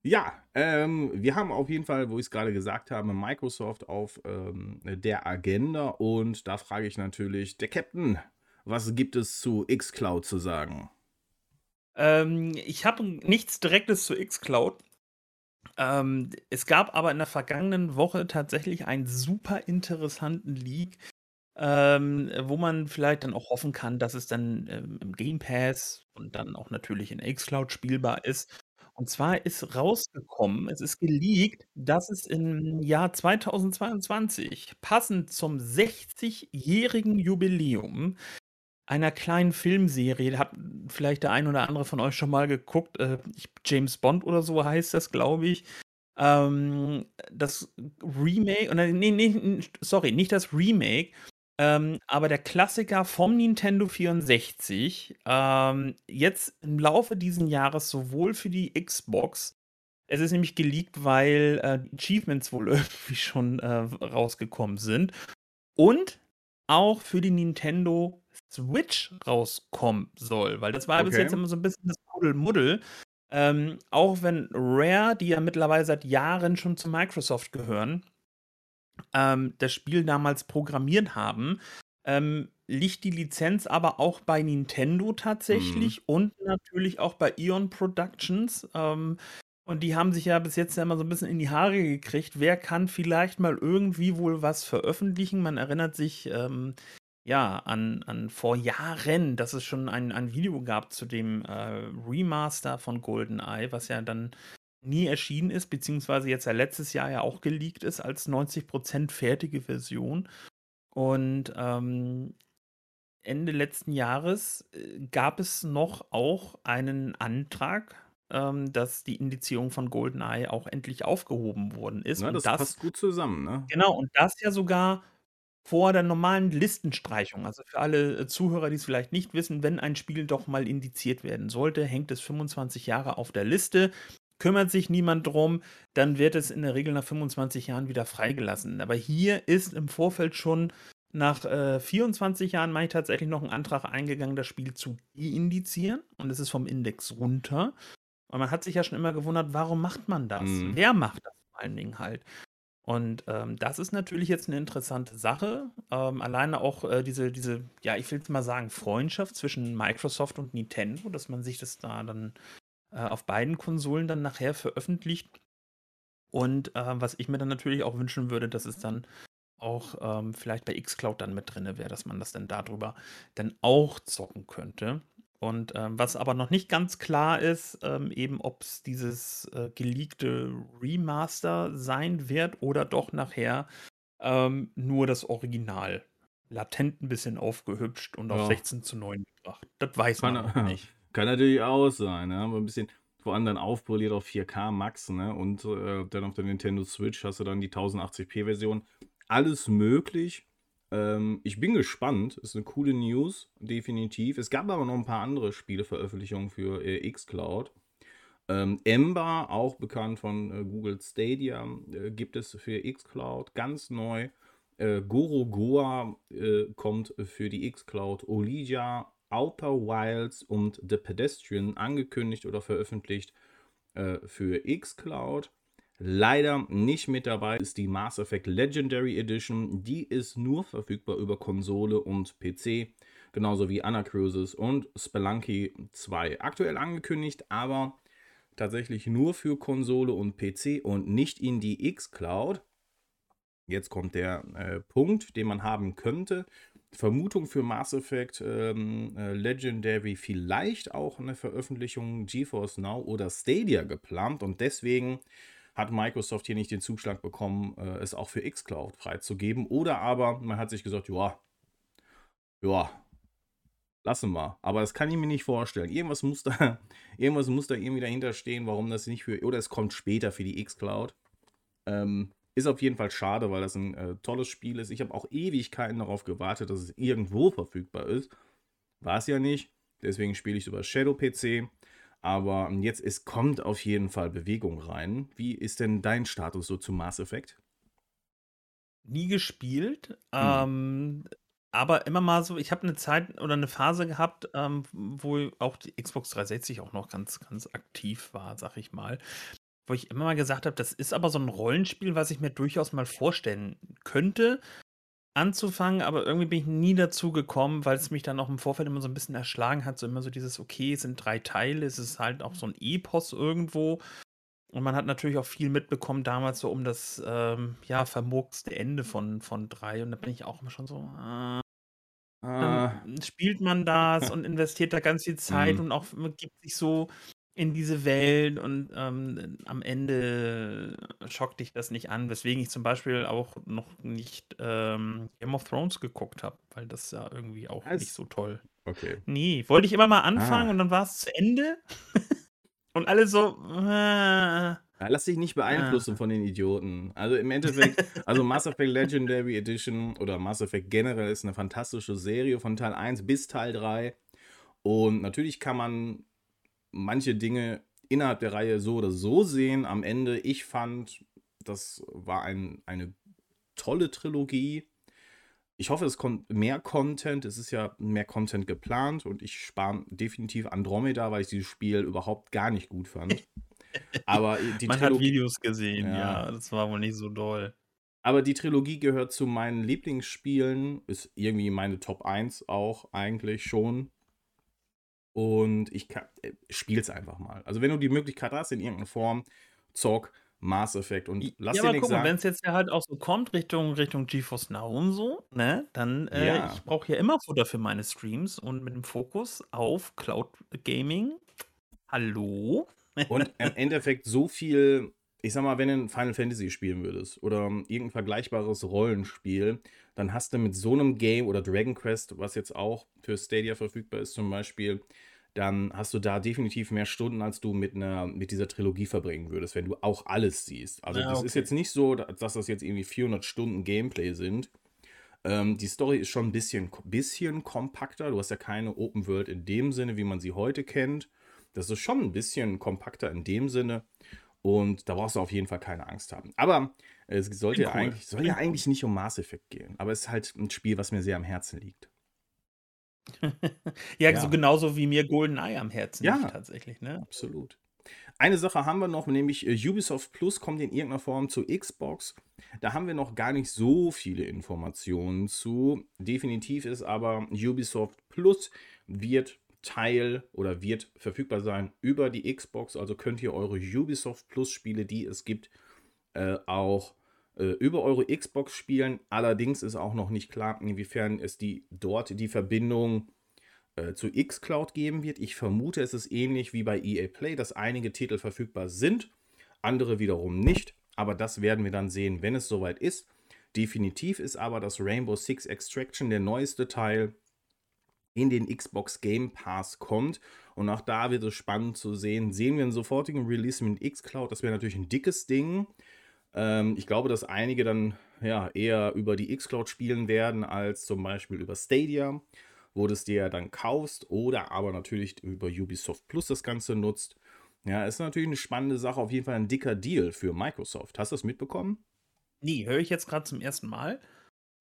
Ja, ähm, wir haben auf jeden Fall, wo ich es gerade gesagt habe, Microsoft auf ähm, der Agenda und da frage ich natürlich, der Captain, was gibt es zu xCloud zu sagen? Ähm, ich habe nichts Direktes zu xCloud. Ähm, es gab aber in der vergangenen Woche tatsächlich einen super interessanten Leak, ähm, wo man vielleicht dann auch hoffen kann, dass es dann ähm, im Game Pass und dann auch natürlich in xCloud spielbar ist. Und zwar ist rausgekommen, es ist geleakt, dass es im Jahr 2022, passend zum 60-jährigen Jubiläum einer kleinen Filmserie, hat vielleicht der ein oder andere von euch schon mal geguckt, äh, James Bond oder so heißt das, glaube ich. Ähm, das Remake, oder nee, nee, sorry, nicht das Remake, ähm, aber der Klassiker vom Nintendo 64, ähm, jetzt im Laufe dieses Jahres sowohl für die Xbox, es ist nämlich geleakt, weil äh, Achievements wohl irgendwie schon äh, rausgekommen sind, und auch für die Nintendo Switch rauskommen soll, weil das war okay. bis jetzt immer so ein bisschen das Kuddelmuddel. Ähm, auch wenn Rare, die ja mittlerweile seit Jahren schon zu Microsoft gehören, ähm, das Spiel damals programmiert haben, ähm, liegt die Lizenz aber auch bei Nintendo tatsächlich mhm. und natürlich auch bei Eon Productions. Ähm, und die haben sich ja bis jetzt ja immer so ein bisschen in die Haare gekriegt. Wer kann vielleicht mal irgendwie wohl was veröffentlichen? Man erinnert sich ähm, ja an, an vor Jahren, dass es schon ein, ein Video gab zu dem äh, Remaster von GoldenEye, was ja dann nie erschienen ist, beziehungsweise jetzt ja letztes Jahr ja auch geleakt ist als 90% fertige Version. Und ähm, Ende letzten Jahres äh, gab es noch auch einen Antrag, ähm, dass die Indizierung von GoldenEye auch endlich aufgehoben worden ist. Na, und das, passt gut zusammen, ne? Genau, und das ja sogar vor der normalen Listenstreichung. Also für alle äh, Zuhörer, die es vielleicht nicht wissen, wenn ein Spiel doch mal indiziert werden sollte, hängt es 25 Jahre auf der Liste kümmert sich niemand drum, dann wird es in der Regel nach 25 Jahren wieder freigelassen. Aber hier ist im Vorfeld schon nach äh, 24 Jahren, meine ich, tatsächlich noch ein Antrag eingegangen, das Spiel zu deindizieren. Und es ist vom Index runter. Und man hat sich ja schon immer gewundert, warum macht man das? Mhm. Wer macht das vor allen Dingen halt? Und ähm, das ist natürlich jetzt eine interessante Sache. Ähm, alleine auch äh, diese, diese, ja, ich will jetzt mal sagen, Freundschaft zwischen Microsoft und Nintendo, dass man sich das da dann äh, auf beiden Konsolen dann nachher veröffentlicht. Und äh, was ich mir dann natürlich auch wünschen würde, dass es dann auch ähm, vielleicht bei xCloud dann mit drin wäre, dass man das dann darüber dann auch zocken könnte. Und ähm, was aber noch nicht ganz klar ist, ähm, eben ob es dieses äh, geleakte Remaster sein wird oder doch nachher ähm, nur das Original. Latent ein bisschen aufgehübscht und auf 16 zu 9 gebracht. Das weiß man noch nicht. Kann natürlich auch sein, ne? Aber ein bisschen, vor allem dann aufpoliert auf 4K Max, ne? Und äh, dann auf der Nintendo Switch hast du dann die 1080p-Version. Alles möglich. Ähm, ich bin gespannt. Ist eine coole News, definitiv. Es gab aber noch ein paar andere Spieleveröffentlichungen für äh, Xcloud. Ähm, Ember, auch bekannt von äh, Google Stadia, äh, gibt es für Xcloud ganz neu. Äh, Gorogoa äh, kommt für die Xcloud. Olija Outer Wilds und The Pedestrian angekündigt oder veröffentlicht äh, für xCloud. Leider nicht mit dabei ist die Mass Effect Legendary Edition. Die ist nur verfügbar über Konsole und PC, genauso wie Anacruises und Spelunky 2. Aktuell angekündigt, aber tatsächlich nur für Konsole und PC und nicht in die xCloud. Jetzt kommt der äh, Punkt, den man haben könnte. Vermutung für Mass Effect ähm, äh, Legendary vielleicht auch eine Veröffentlichung GeForce Now oder Stadia geplant und deswegen hat Microsoft hier nicht den Zuschlag bekommen, äh, es auch für xCloud freizugeben. Oder aber man hat sich gesagt, ja, ja, lassen wir. Aber das kann ich mir nicht vorstellen. Irgendwas muss da, irgendwas muss da irgendwie dahinter stehen, warum das nicht für, oder es kommt später für die xCloud. Ähm, Ist auf jeden Fall schade, weil das ein äh, tolles Spiel ist. Ich habe auch Ewigkeiten darauf gewartet, dass es irgendwo verfügbar ist. War es ja nicht. Deswegen spiele ich über Shadow PC. Aber jetzt es kommt auf jeden Fall Bewegung rein. Wie ist denn dein Status so zu Mass Effect? Nie gespielt. Hm. Ähm, aber immer mal so, ich habe eine Zeit oder eine Phase gehabt, ähm, wo auch die Xbox 360 auch noch ganz, ganz aktiv war, sag ich mal. Wo ich immer mal gesagt habe, das ist aber so ein Rollenspiel, was ich mir durchaus mal vorstellen könnte, anzufangen, aber irgendwie bin ich nie dazu gekommen, weil es mich dann auch im Vorfeld immer so ein bisschen erschlagen hat. So immer so dieses, okay, es sind drei Teile, es ist halt auch so ein Epos irgendwo. Und man hat natürlich auch viel mitbekommen damals so um das ähm, ja, vermurkste Ende von, von drei. Und da bin ich auch immer schon so, äh, dann äh. spielt man das und investiert da ganz viel Zeit mhm. und auch gibt sich so in diese Welt und ähm, am Ende schockt dich das nicht an, weswegen ich zum Beispiel auch noch nicht ähm, Game of Thrones geguckt habe, weil das ja irgendwie auch Was? nicht so toll. Okay. Nee, wollte ich immer mal anfangen ah. und dann war es zu Ende. und alle so. Äh, ja, lass dich nicht beeinflussen ah. von den Idioten. Also im Endeffekt, also Mass Effect Legendary Edition oder Mass Effect generell ist eine fantastische Serie von Teil 1 bis Teil 3. Und natürlich kann man manche Dinge innerhalb der Reihe so oder so sehen. Am Ende, ich fand, das war ein, eine tolle Trilogie. Ich hoffe, es kommt mehr Content. Es ist ja mehr Content geplant und ich spare definitiv Andromeda, weil ich dieses Spiel überhaupt gar nicht gut fand. Aber die Man Trilogie, hat Videos gesehen, ja. ja, das war wohl nicht so doll. Aber die Trilogie gehört zu meinen Lieblingsspielen, ist irgendwie meine Top 1 auch eigentlich schon. Und ich äh, spiel's einfach mal. Also wenn du die Möglichkeit hast, in irgendeiner Form, zock Mass Effect und lass ja, dir nichts sagen. Wenn es jetzt ja halt auch so kommt Richtung Richtung GeForce Now und so, ne, dann äh, ja. ich brauche ja immer Futter für meine Streams und mit dem Fokus auf Cloud Gaming. Hallo? Und im Endeffekt so viel, ich sag mal, wenn du ein Final Fantasy spielen würdest oder irgendein vergleichbares Rollenspiel, dann hast du mit so einem Game oder Dragon Quest, was jetzt auch für Stadia verfügbar ist zum Beispiel, dann hast du da definitiv mehr Stunden, als du mit einer mit dieser Trilogie verbringen würdest, wenn du auch alles siehst. Also ja, das okay. ist jetzt nicht so, dass das jetzt irgendwie 400 Stunden Gameplay sind. Ähm, die Story ist schon ein bisschen, bisschen kompakter. Du hast ja keine Open World in dem Sinne, wie man sie heute kennt. Das ist schon ein bisschen kompakter in dem Sinne. Und da brauchst du auf jeden Fall keine Angst haben. Aber es sollte ja cool. eigentlich, soll ja eigentlich nicht um Mass Effect gehen. Aber es ist halt ein Spiel, was mir sehr am Herzen liegt. ja, ja, so genauso wie mir GoldenEye am Herzen ja, liegt tatsächlich. Ne? Absolut. Eine Sache haben wir noch, nämlich äh, Ubisoft Plus kommt in irgendeiner Form zu Xbox. Da haben wir noch gar nicht so viele Informationen zu. Definitiv ist aber Ubisoft Plus wird Teil oder wird verfügbar sein über die Xbox. Also könnt ihr eure Ubisoft Plus Spiele, die es gibt, äh, auch äh, über eure Xbox spielen. Allerdings ist auch noch nicht klar, inwiefern es die dort die Verbindung äh, zu Xcloud geben wird. Ich vermute, es ist ähnlich wie bei EA Play, dass einige Titel verfügbar sind, andere wiederum nicht. Aber das werden wir dann sehen, wenn es soweit ist. Definitiv ist aber das Rainbow Six Extraction der neueste Teil in den Xbox Game Pass kommt. Und auch da wird es spannend zu sehen. Sehen wir einen sofortigen Release mit Xcloud, das wäre natürlich ein dickes Ding. Ähm, ich glaube, dass einige dann ja eher über die Xcloud spielen werden, als zum Beispiel über Stadia, wo du es dir dann kaufst oder aber natürlich über Ubisoft Plus das Ganze nutzt. Ja, ist natürlich eine spannende Sache, auf jeden Fall ein dicker Deal für Microsoft. Hast du das mitbekommen? Nee, höre ich jetzt gerade zum ersten Mal.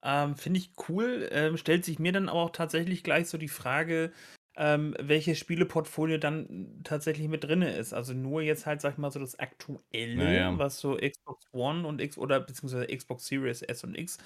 Ähm, Finde ich cool. Ähm, stellt sich mir dann aber auch tatsächlich gleich so die Frage, ähm, welches Spieleportfolio dann tatsächlich mit drin ist. Also nur jetzt halt, sag ich mal, so das aktuelle, naja. was so Xbox One und X oder beziehungsweise Xbox Series S und X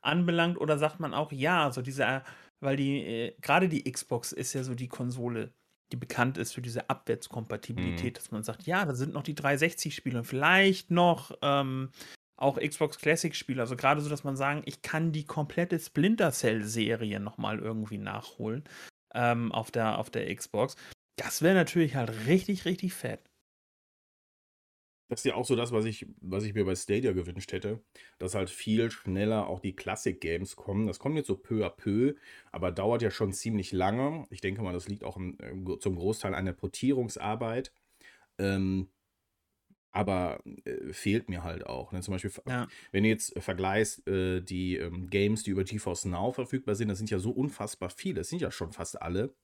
anbelangt, oder sagt man auch, ja, so diese, weil die, äh, gerade die Xbox ist ja so die Konsole, die bekannt ist für diese Abwärtskompatibilität, mhm. dass man sagt, ja, da sind noch die 360-Spiele und vielleicht noch ähm, auch Xbox Classic-Spiele. Also gerade so, dass man sagen, ich kann die komplette Splinter Cell-Serie nochmal irgendwie nachholen ähm, auf, der, auf der Xbox. Das wäre natürlich halt richtig, richtig fett. Das ist ja auch so das, was ich, was ich mir bei Stadia gewünscht hätte, dass halt viel schneller auch die Classic-Games kommen. Das kommt jetzt so peu à peu, aber dauert ja schon ziemlich lange. Ich denke mal, das liegt auch im, zum Großteil an der Portierungsarbeit. Ähm, aber äh, fehlt mir halt auch. Ne? Zum Beispiel, Ja. wenn du jetzt vergleichst, äh, die ähm, Games, die über GeForce Now verfügbar sind, das sind ja so unfassbar viele. Das sind ja schon fast alle.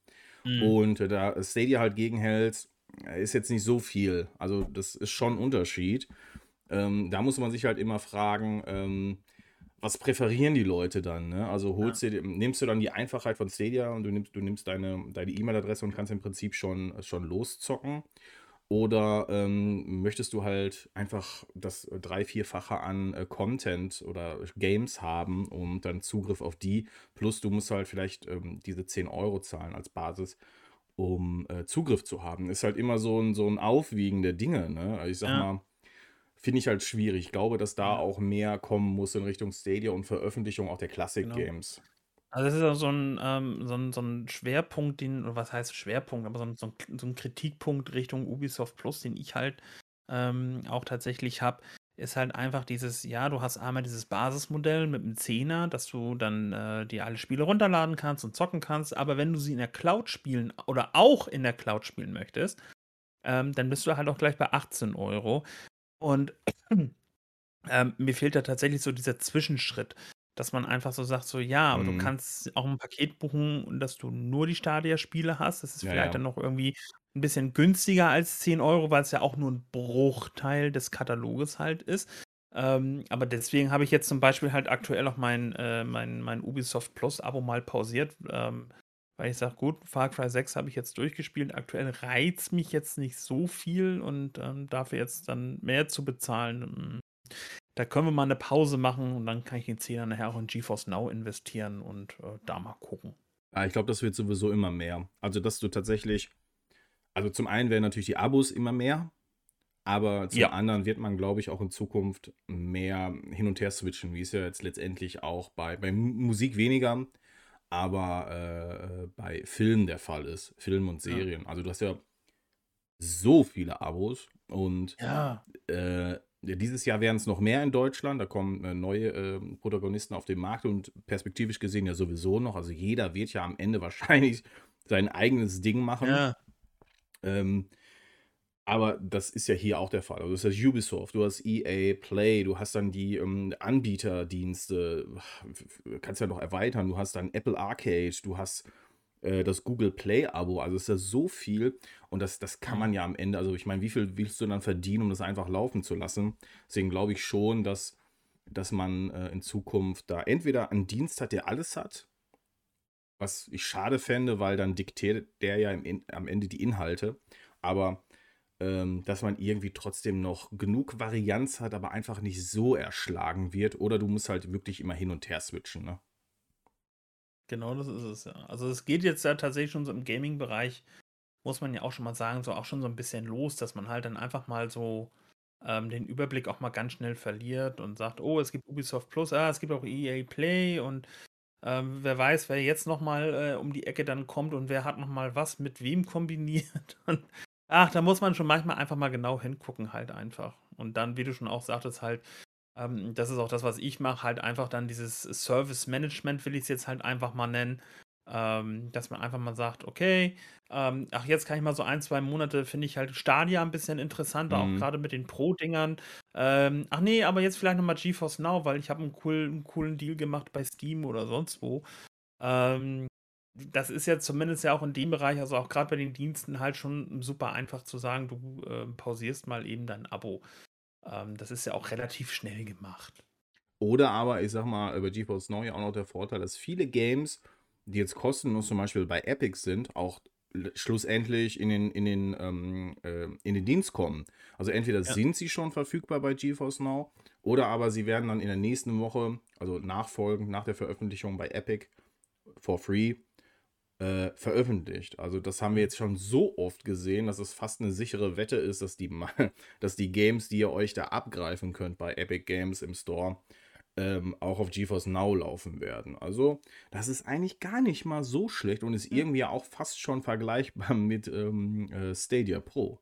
Mhm. Und äh, da Stadia halt gegenhält, äh, ist jetzt nicht so viel. Also, das ist schon ein Unterschied. Ähm, da muss man sich halt immer fragen, ähm, was präferieren die Leute dann? Ne? Also holst dir, nimmst du dann die Einfachheit von Stadia und du nimmst, du nimmst deine deine E-Mail-Adresse und kannst im Prinzip schon, schon loszocken. Oder ähm, möchtest du halt einfach das drei-, vierfache an äh, Content oder Games haben und dann Zugriff auf die. Plus du musst halt vielleicht ähm, diese 10 Euro zahlen als Basis, um äh, Zugriff zu haben. Ist halt immer so ein, so ein Aufwiegen der Dinge. Ne? Also ich sag Ja. mal, finde ich halt schwierig. Ich glaube, dass da Ja. auch mehr kommen muss in Richtung Stadia und Veröffentlichung auch der Classic Genau. Also das ist auch so ein, ähm, so 'n so 'n Schwerpunkt, den oder was heißt Schwerpunkt, aber so ein so 'n so 'n Kritikpunkt Richtung Ubisoft Plus, den ich halt, ähm, auch tatsächlich habe, ist halt einfach dieses ja, du hast einmal dieses Basismodell mit dem Zehner, dass du dann, äh, dir alle Spiele runterladen kannst und zocken kannst, aber wenn du sie in der Cloud spielen oder auch in der Cloud spielen möchtest, ähm, dann bist du halt auch gleich bei 18 Euro. Und, ähm, mir fehlt da tatsächlich so dieser Zwischenschritt, dass man einfach so sagt, so: „Ja, aber du Mhm. kannst auch 'n Paket buchen dass du nur die Stadia-Spiele hast.“ Das ist Ja, vielleicht ja. dann noch irgendwie 'n bisschen günstiger als 10 Euro, weil's ja auch nur 'n Bruchteil des Kataloges halt ist. Ähm, aber deswegen habe ich jetzt zum Beispiel halt aktuell auch mein äh, mein mein Ubisoft Plus-Abo mal pausiert, ähm, weil ich sage: „Gut, Far Cry 6 habe ich jetzt durchgespielt. Aktuell reizt mich jetzt nicht so viel und, ähm, dafür jetzt dann mehr zu bezahlen, hm, da können wir mal 'ne Pause machen und dann kann ich den Zehner nachher auch in GeForce Now investieren und, äh, da mal gucken.“ Ja, ich glaube, das wird sowieso immer mehr. Also, dass du tatsächlich also, zum einen werden natürlich die Abos immer mehr, aber zum Ja. anderen wird man, glaube ich, auch in Zukunft mehr hin und her switchen, wie es ja jetzt letztendlich auch bei bei Musik weniger, aber, äh, bei Filmen der Fall ist, Filmen und Ja. Serien. Also, du hast ja so viele Abos und, Ja. äh, dieses Jahr wären's noch mehr in Deutschland. Da kommen, äh, neue, ähm, Protagonisten auf den Markt und perspektivisch gesehen ja sowieso noch. Also, jeder wird ja am Ende wahrscheinlich sein eigenes Ding machen. Ja. Ähm, aber das ist ja hier auch der Fall. Also, du hast ja Ubisoft, du hast EA Play, du hast dann die, ähm, Anbieterdienste, kannst ja noch erweitern. Du hast dann Apple Arcade, du hast, äh, das Google Play-Abo. Also, ist ja so viel und das das kann Mhm. man ja am Ende also, ich meine, wie viel willst du dann verdienen, um das einfach laufen zu lassen? Deswegen glaube ich schon, dass dass man, äh, in Zukunft da entweder 'n Dienst hat, der alles hat was ich schade fände, weil dann diktiert der ja im En am Ende die Inhalte. Aber, ähm, dass man irgendwie trotzdem noch genug Varianz hat, aber einfach nicht so erschlagen wird. Oder du musst halt wirklich immer hin und her switchen, ne? Genau das ist es, ja. Also, es geht jetzt ja tatsächlich schon so im Gaming-Bereich, muss man ja auch schon mal sagen, so auch schon so 'n bisschen los, dass man halt dann einfach mal so, ähm, den Überblick auch mal ganz schnell verliert und sagt: „Oh, es gibt Ubisoft Plus, ah, es gibt auch EA Play und, ähm, wer weiß, wer jetzt noch mal, äh, um die Ecke dann kommt und wer hat noch mal was mit wem kombiniert.“ Und ach, da muss man schon manchmal einfach mal genau hingucken halt einfach. Und dann, wie du schon auch sagtest, halt, ähm, das ist auch das, was ich mache, halt einfach dann dieses Service Management, will ich's jetzt halt einfach mal nennen, ähm, dass man einfach mal sagt: „Okay, ähm, ach, jetzt kann ich mal so 1, 2 Monate finde ich halt Stadia 'n bisschen interessanter, auch Mhm. grade mit den Pro-Dingern. Ähm, ach ne, aber jetzt vielleicht noch mal GeForce Now, weil ich habe 'n coolen 'n coolen Deal gemacht bei Steam oder sonst wo.“ Ähm, das ist ja zumindest ja auch in dem Bereich, also auch grad bei den Diensten halt schon super einfach zu sagen, du, ähm, pausierst mal eben dein Abo. Ähm, das ist ja auch relativ schnell gemacht. Oder aber, ich sage mal, bei GeForce Now ja auch noch der Vorteil, dass viele Games, die jetzt kostenlos zum Beispiel bei Epic sind, auch schlussendlich in den in den, ähm, äh in den Dienst kommen. Also, entweder Ja. sind sie schon verfügbar bei GeForce Now oder aber sie werden dann in der nächsten Woche, also nachfolgend nach der Veröffentlichung bei Epic for free, äh, veröffentlicht. Also, das haben wir jetzt schon so oft gesehen, dass es fast 'ne sichere Wette ist, dass die dass die Games, die ihr euch da abgreifen könnt bei Epic Games im Store, ähm, auch auf GeForce Now laufen werden. Also, das ist eigentlich gar nicht mal so schlecht und ist irgendwie auch fast schon vergleichbar mit, ähm, äh, Stadia Pro.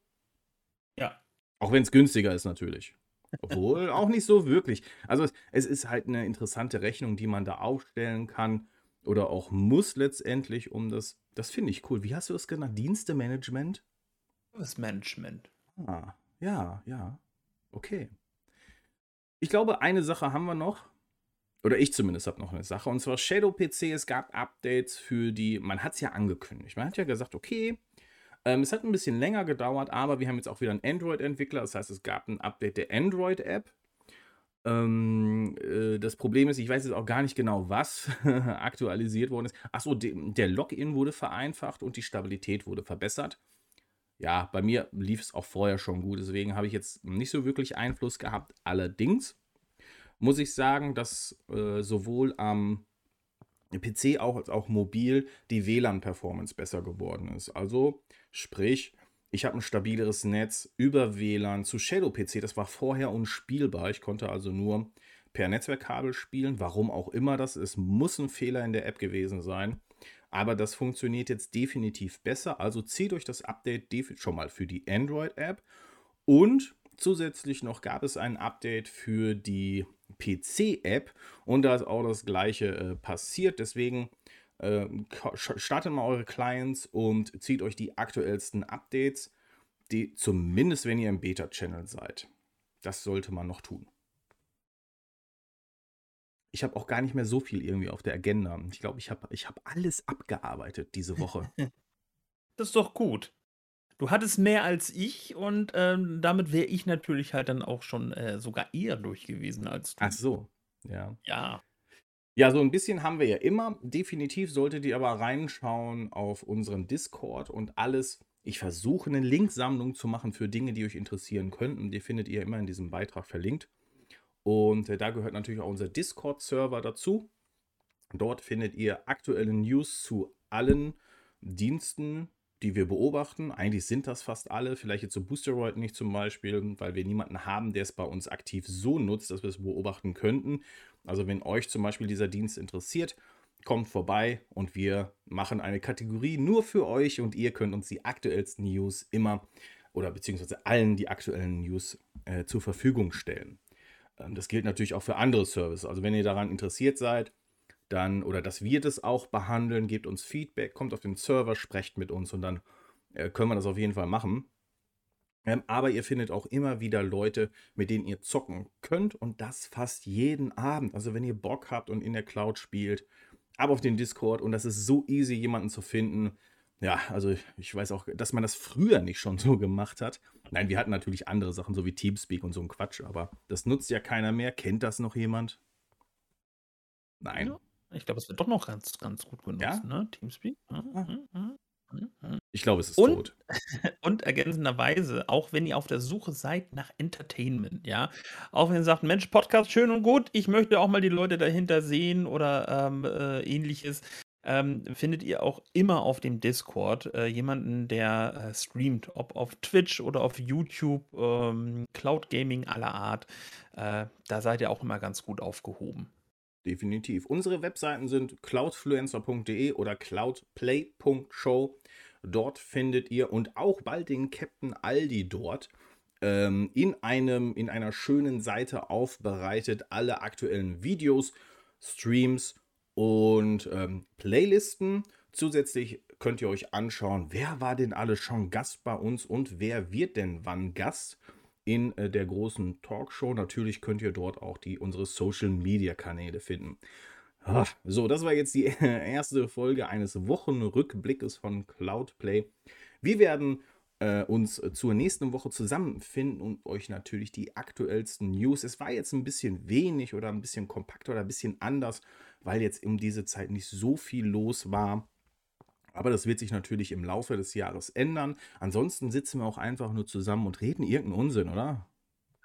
Ja. Auch wenn's günstiger ist natürlich. Obwohl, auch nicht so wirklich. Also, es es ist halt 'ne interessante Rechnung, die man da aufstellen kann oder auch muss letztendlich, um das das finde ich cool. Wie hast du das genannt? Dienstemanagement? Service Management. Ah, ja, ja. Okay. Ich glaube, eine Sache haben wir noch. Oder ich zumindest habe noch eine Sache. Und zwar Shadow PC. Es gab Updates für die. Man hat es ja angekündigt. Man hat ja gesagt, okay, ähm, es hat ein bisschen länger gedauert, aber wir haben jetzt auch wieder einen Android-Entwickler. Das heißt, es gab ein Update der Android-App. Ähm, äh, das Problem ist, ich weiß jetzt auch gar nicht genau, was aktualisiert worden ist. Achso, de der Login wurde vereinfacht und die Stabilität wurde verbessert. Ja, bei mir lief es auch vorher schon gut, deswegen habe ich jetzt nicht so wirklich Einfluss gehabt. Allerdings muss ich sagen, dass äh, sowohl am PC auch als auch mobil die WLAN-Performance besser geworden ist. Also sprich, ich habe ein stabileres Netz über WLAN zu Shadow PC. Das war vorher unspielbar. Ich konnte also nur per Netzwerkkabel spielen. Warum auch immer das ist, muss ein Fehler in der App gewesen sein. Aber das funktioniert jetzt definitiv besser. Also zieht euch das Update schon mal für die Android-App. Und zusätzlich noch gab es ein Update für die PC-App. Und da ist auch das gleiche äh, passiert. Deswegen äh, startet mal eure Clients und zieht euch die aktuellsten Updates, die zumindest, wenn ihr im Beta-Channel seid. Das sollte man noch tun. Ich habe auch gar nicht mehr so viel irgendwie auf der Agenda. Ich glaube, ich habe ich hab alles abgearbeitet diese Woche. das ist doch gut. Du hattest mehr als ich und ähm, damit wäre ich natürlich halt dann auch schon äh, sogar eher durch gewesen als du. Ach so, ja. Ja. Ja, so ein bisschen haben wir ja immer. Definitiv solltet ihr aber reinschauen auf unseren Discord und alles. Ich versuche eine Linksammlung zu machen für Dinge, die euch interessieren könnten. Die findet ihr immer in diesem Beitrag verlinkt. Und äh, da gehört natürlich auch unser Discord-Server dazu. Dort findet ihr aktuelle News zu allen Diensten, die wir beobachten. Eigentlich sind das fast alle. Vielleicht jetzt so Boosteroid nicht zum Beispiel, weil wir niemanden haben, der es bei uns aktiv so nutzt, dass wir es beobachten könnten. Also wenn euch zum Beispiel dieser Dienst interessiert, kommt vorbei und wir machen eine Kategorie nur für euch und ihr könnt uns die aktuellsten News immer oder beziehungsweise allen die aktuellen News äh, zur Verfügung stellen. Ähm, das gilt natürlich auch für andere Services. Also wenn ihr daran interessiert seid, dann oder dass wir das auch behandeln, gebt uns Feedback, kommt auf den Server, sprecht mit uns und dann äh, können wir das auf jeden Fall machen. Ähm, aber ihr findet auch immer wieder Leute, mit denen ihr zocken könnt und das fast jeden Abend. Also wenn ihr Bock habt und in der Cloud spielt, ab auf den Discord und das ist so easy, jemanden zu finden. Ja, also ich weiß auch, dass man das früher nicht schon so gemacht hat. Nein, wir hatten natürlich andere Sachen, so wie Teamspeak und so ein Quatsch, aber das nutzt ja keiner mehr. Kennt das noch jemand? Nein. Ja, ich glaube, es wird doch noch ganz, ganz gut genutzt, ja? ne? Teamspeak. Ah. Ich glaube, es ist und, tot. Und ergänzenderweise, auch wenn ihr auf der Suche seid nach Entertainment, ja, auch wenn ihr sagt, Mensch, Podcast schön und gut, ich möchte auch mal die Leute dahinter sehen oder ähm, äh, ähnliches, ähm, findet ihr auch immer auf dem Discord äh, jemanden, der äh, streamt, ob auf Twitch oder auf YouTube, ähm, Cloud Gaming aller Art. Äh, da seid ihr auch immer ganz gut aufgehoben. Definitiv. Unsere Webseiten sind cloudfluencer.de oder cloudplay.show. Dort findet ihr und auch bald den Captain Aldi dort ähm, in, einem, in einer schönen Seite aufbereitet alle aktuellen Videos, Streams und ähm, Playlisten. Zusätzlich könnt ihr euch anschauen, wer war denn alle schon Gast bei uns und wer wird denn wann Gast in äh, der großen Talkshow. Natürlich könnt ihr dort auch die, unsere Social Media Kanäle finden. Ach, so, das war jetzt die erste Folge eines Wochenrückblickes von Cloudplay. Wir werden äh, uns zur nächsten Woche zusammenfinden und euch natürlich die aktuellsten News. Es war jetzt ein bisschen wenig oder ein bisschen kompakter oder ein bisschen anders, weil jetzt um diese Zeit nicht so viel los war. Aber das wird sich natürlich im Laufe des Jahres ändern. Ansonsten sitzen wir auch einfach nur zusammen und reden irgendeinen Unsinn, oder?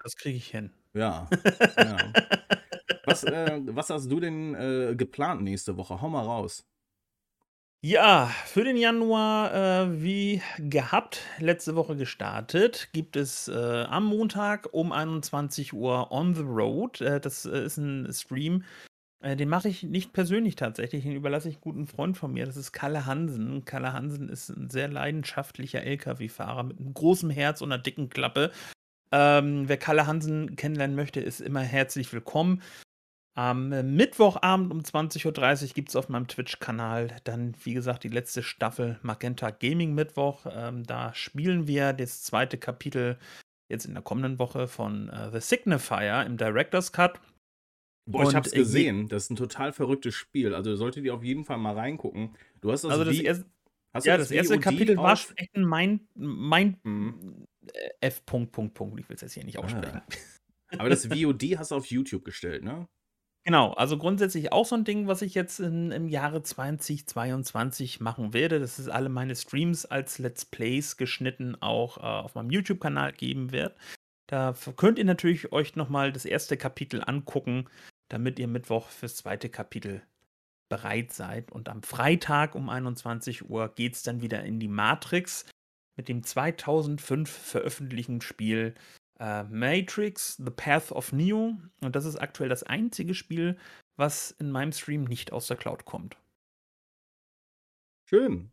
Das kriege ich hin. Ja. ja. Was, äh, was hast du denn äh, geplant nächste Woche? Hau mal raus. Ja, für den Januar, äh, wie gehabt, letzte Woche gestartet, gibt es äh, am Montag um 21 Uhr On the Road. Äh, das äh, ist ein Stream, äh, den mache ich nicht persönlich tatsächlich, den überlasse ich einen guten Freund von mir. Das ist Kalle Hansen. Kalle Hansen ist ein sehr leidenschaftlicher LKW-Fahrer mit einem großen Herz und einer dicken Klappe. Ähm, wer Kalle Hansen kennenlernen möchte, ist immer herzlich willkommen. Am Mittwochabend um 20.30 Uhr gibt es auf meinem Twitch-Kanal dann, wie gesagt, die letzte Staffel Magenta Gaming Mittwoch. Ähm, da spielen wir das zweite Kapitel jetzt in der kommenden Woche von äh, The Signifier im Director's Cut. Boah, ich hab's gesehen. Das ist ein total verrücktes Spiel. Also solltet ihr auf jeden Fall mal reingucken. Du hast das, also das, erst, ja, das, das erste Kapitel war echt ein Mind, Mind hm. F. Punkt, Punkt, Punkt. Ich will es jetzt hier nicht aussprechen. Ah. Aber das VOD hast du auf YouTube gestellt, ne? Genau, also grundsätzlich auch so ein Ding, was ich jetzt in, im Jahre 2022 machen werde. Das ist alle meine Streams als Let's Plays geschnitten auch äh, auf meinem YouTube-Kanal geben wird. Da könnt ihr natürlich euch nochmal das erste Kapitel angucken, damit ihr Mittwoch fürs zweite Kapitel bereit seid. Und am Freitag um 21 Uhr geht es dann wieder in die Matrix mit dem 2005 veröffentlichten Spiel äh, Matrix, The Path of Neo. Und das ist aktuell das einzige Spiel, was in meinem Stream nicht aus der Cloud kommt. Schön.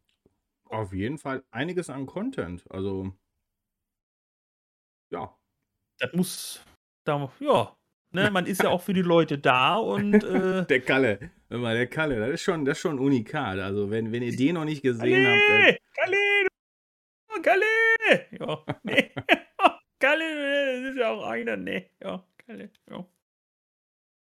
Auf jeden Fall einiges an Content. Also, ja. Das muss, da, ja, ne, man ist ja auch für die Leute da und. Äh, der Kalle, mal, der Kalle, das ist schon, das ist schon unikat. Also, wenn, wenn ihr den noch nicht gesehen Kalle, habt. Kalle! Kalle! Ja, nee. Kalle, das ist ja auch einer, ne? Ja, Kalle, ja.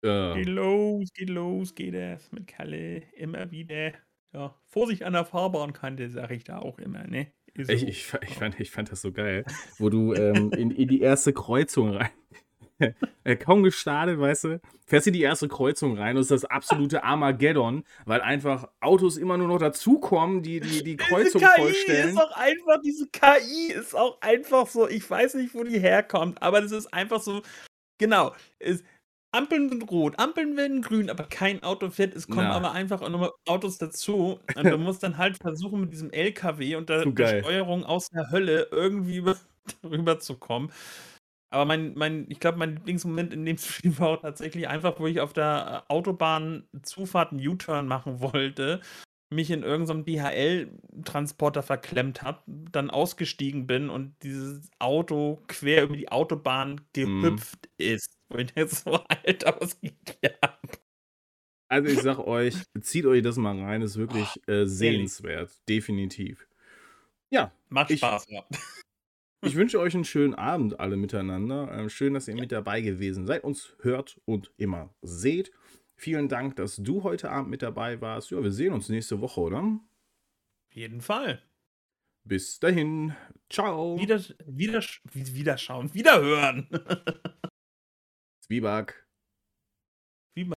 ja. Geht los, geht los, geht es mit Kalle. Immer wieder. Ja, Vorsicht an der Fahrbahnkante, sage ich da auch immer, ne? So. Ich, ich, ich, fand, ich fand das so geil, wo du ähm, in, in die erste Kreuzung rein kaum gestartet, weißt du, fährst du die erste Kreuzung rein und ist das absolute Armageddon, weil einfach Autos immer nur noch dazukommen, die die, die Kreuzung diese KI vollstellen. Ist auch einfach, diese KI ist auch einfach so, ich weiß nicht, wo die herkommt, aber das ist einfach so, genau, ist, Ampeln sind rot, Ampeln werden grün, aber kein Auto fährt. Es kommen Na. aber einfach auch nochmal Autos dazu. Und du musst dann halt versuchen, mit diesem LKW und der, Steuerung aus der Hölle irgendwie rüber zu kommen. Aber mein, mein, ich glaube, mein Lieblingsmoment in dem Spiel war auch tatsächlich einfach, wo ich auf der äh, Autobahn Zufahrt einen U-Turn machen wollte, mich in irgendeinem DHL-Transporter verklemmt habe, dann ausgestiegen bin und dieses Auto quer über die Autobahn mhm. gehüpft mm. ist. Wo ich jetzt so, Alter, was geht hier ab? Also ich sag euch, zieht euch das mal rein, ist wirklich äh, sehenswert, definitiv. Ja. Macht Spaß, ja. Ich wünsche euch einen schönen Abend alle miteinander. Ähm, schön, dass ihr mit dabei gewesen seid, uns hört und immer seht. Vielen Dank, dass du heute Abend mit dabei warst. Ja, wir sehen uns nächste Woche, oder? Auf jeden Fall. Bis dahin. Ciao. Wieder, wieder, wiederschauen, wiederhören. Zwieback.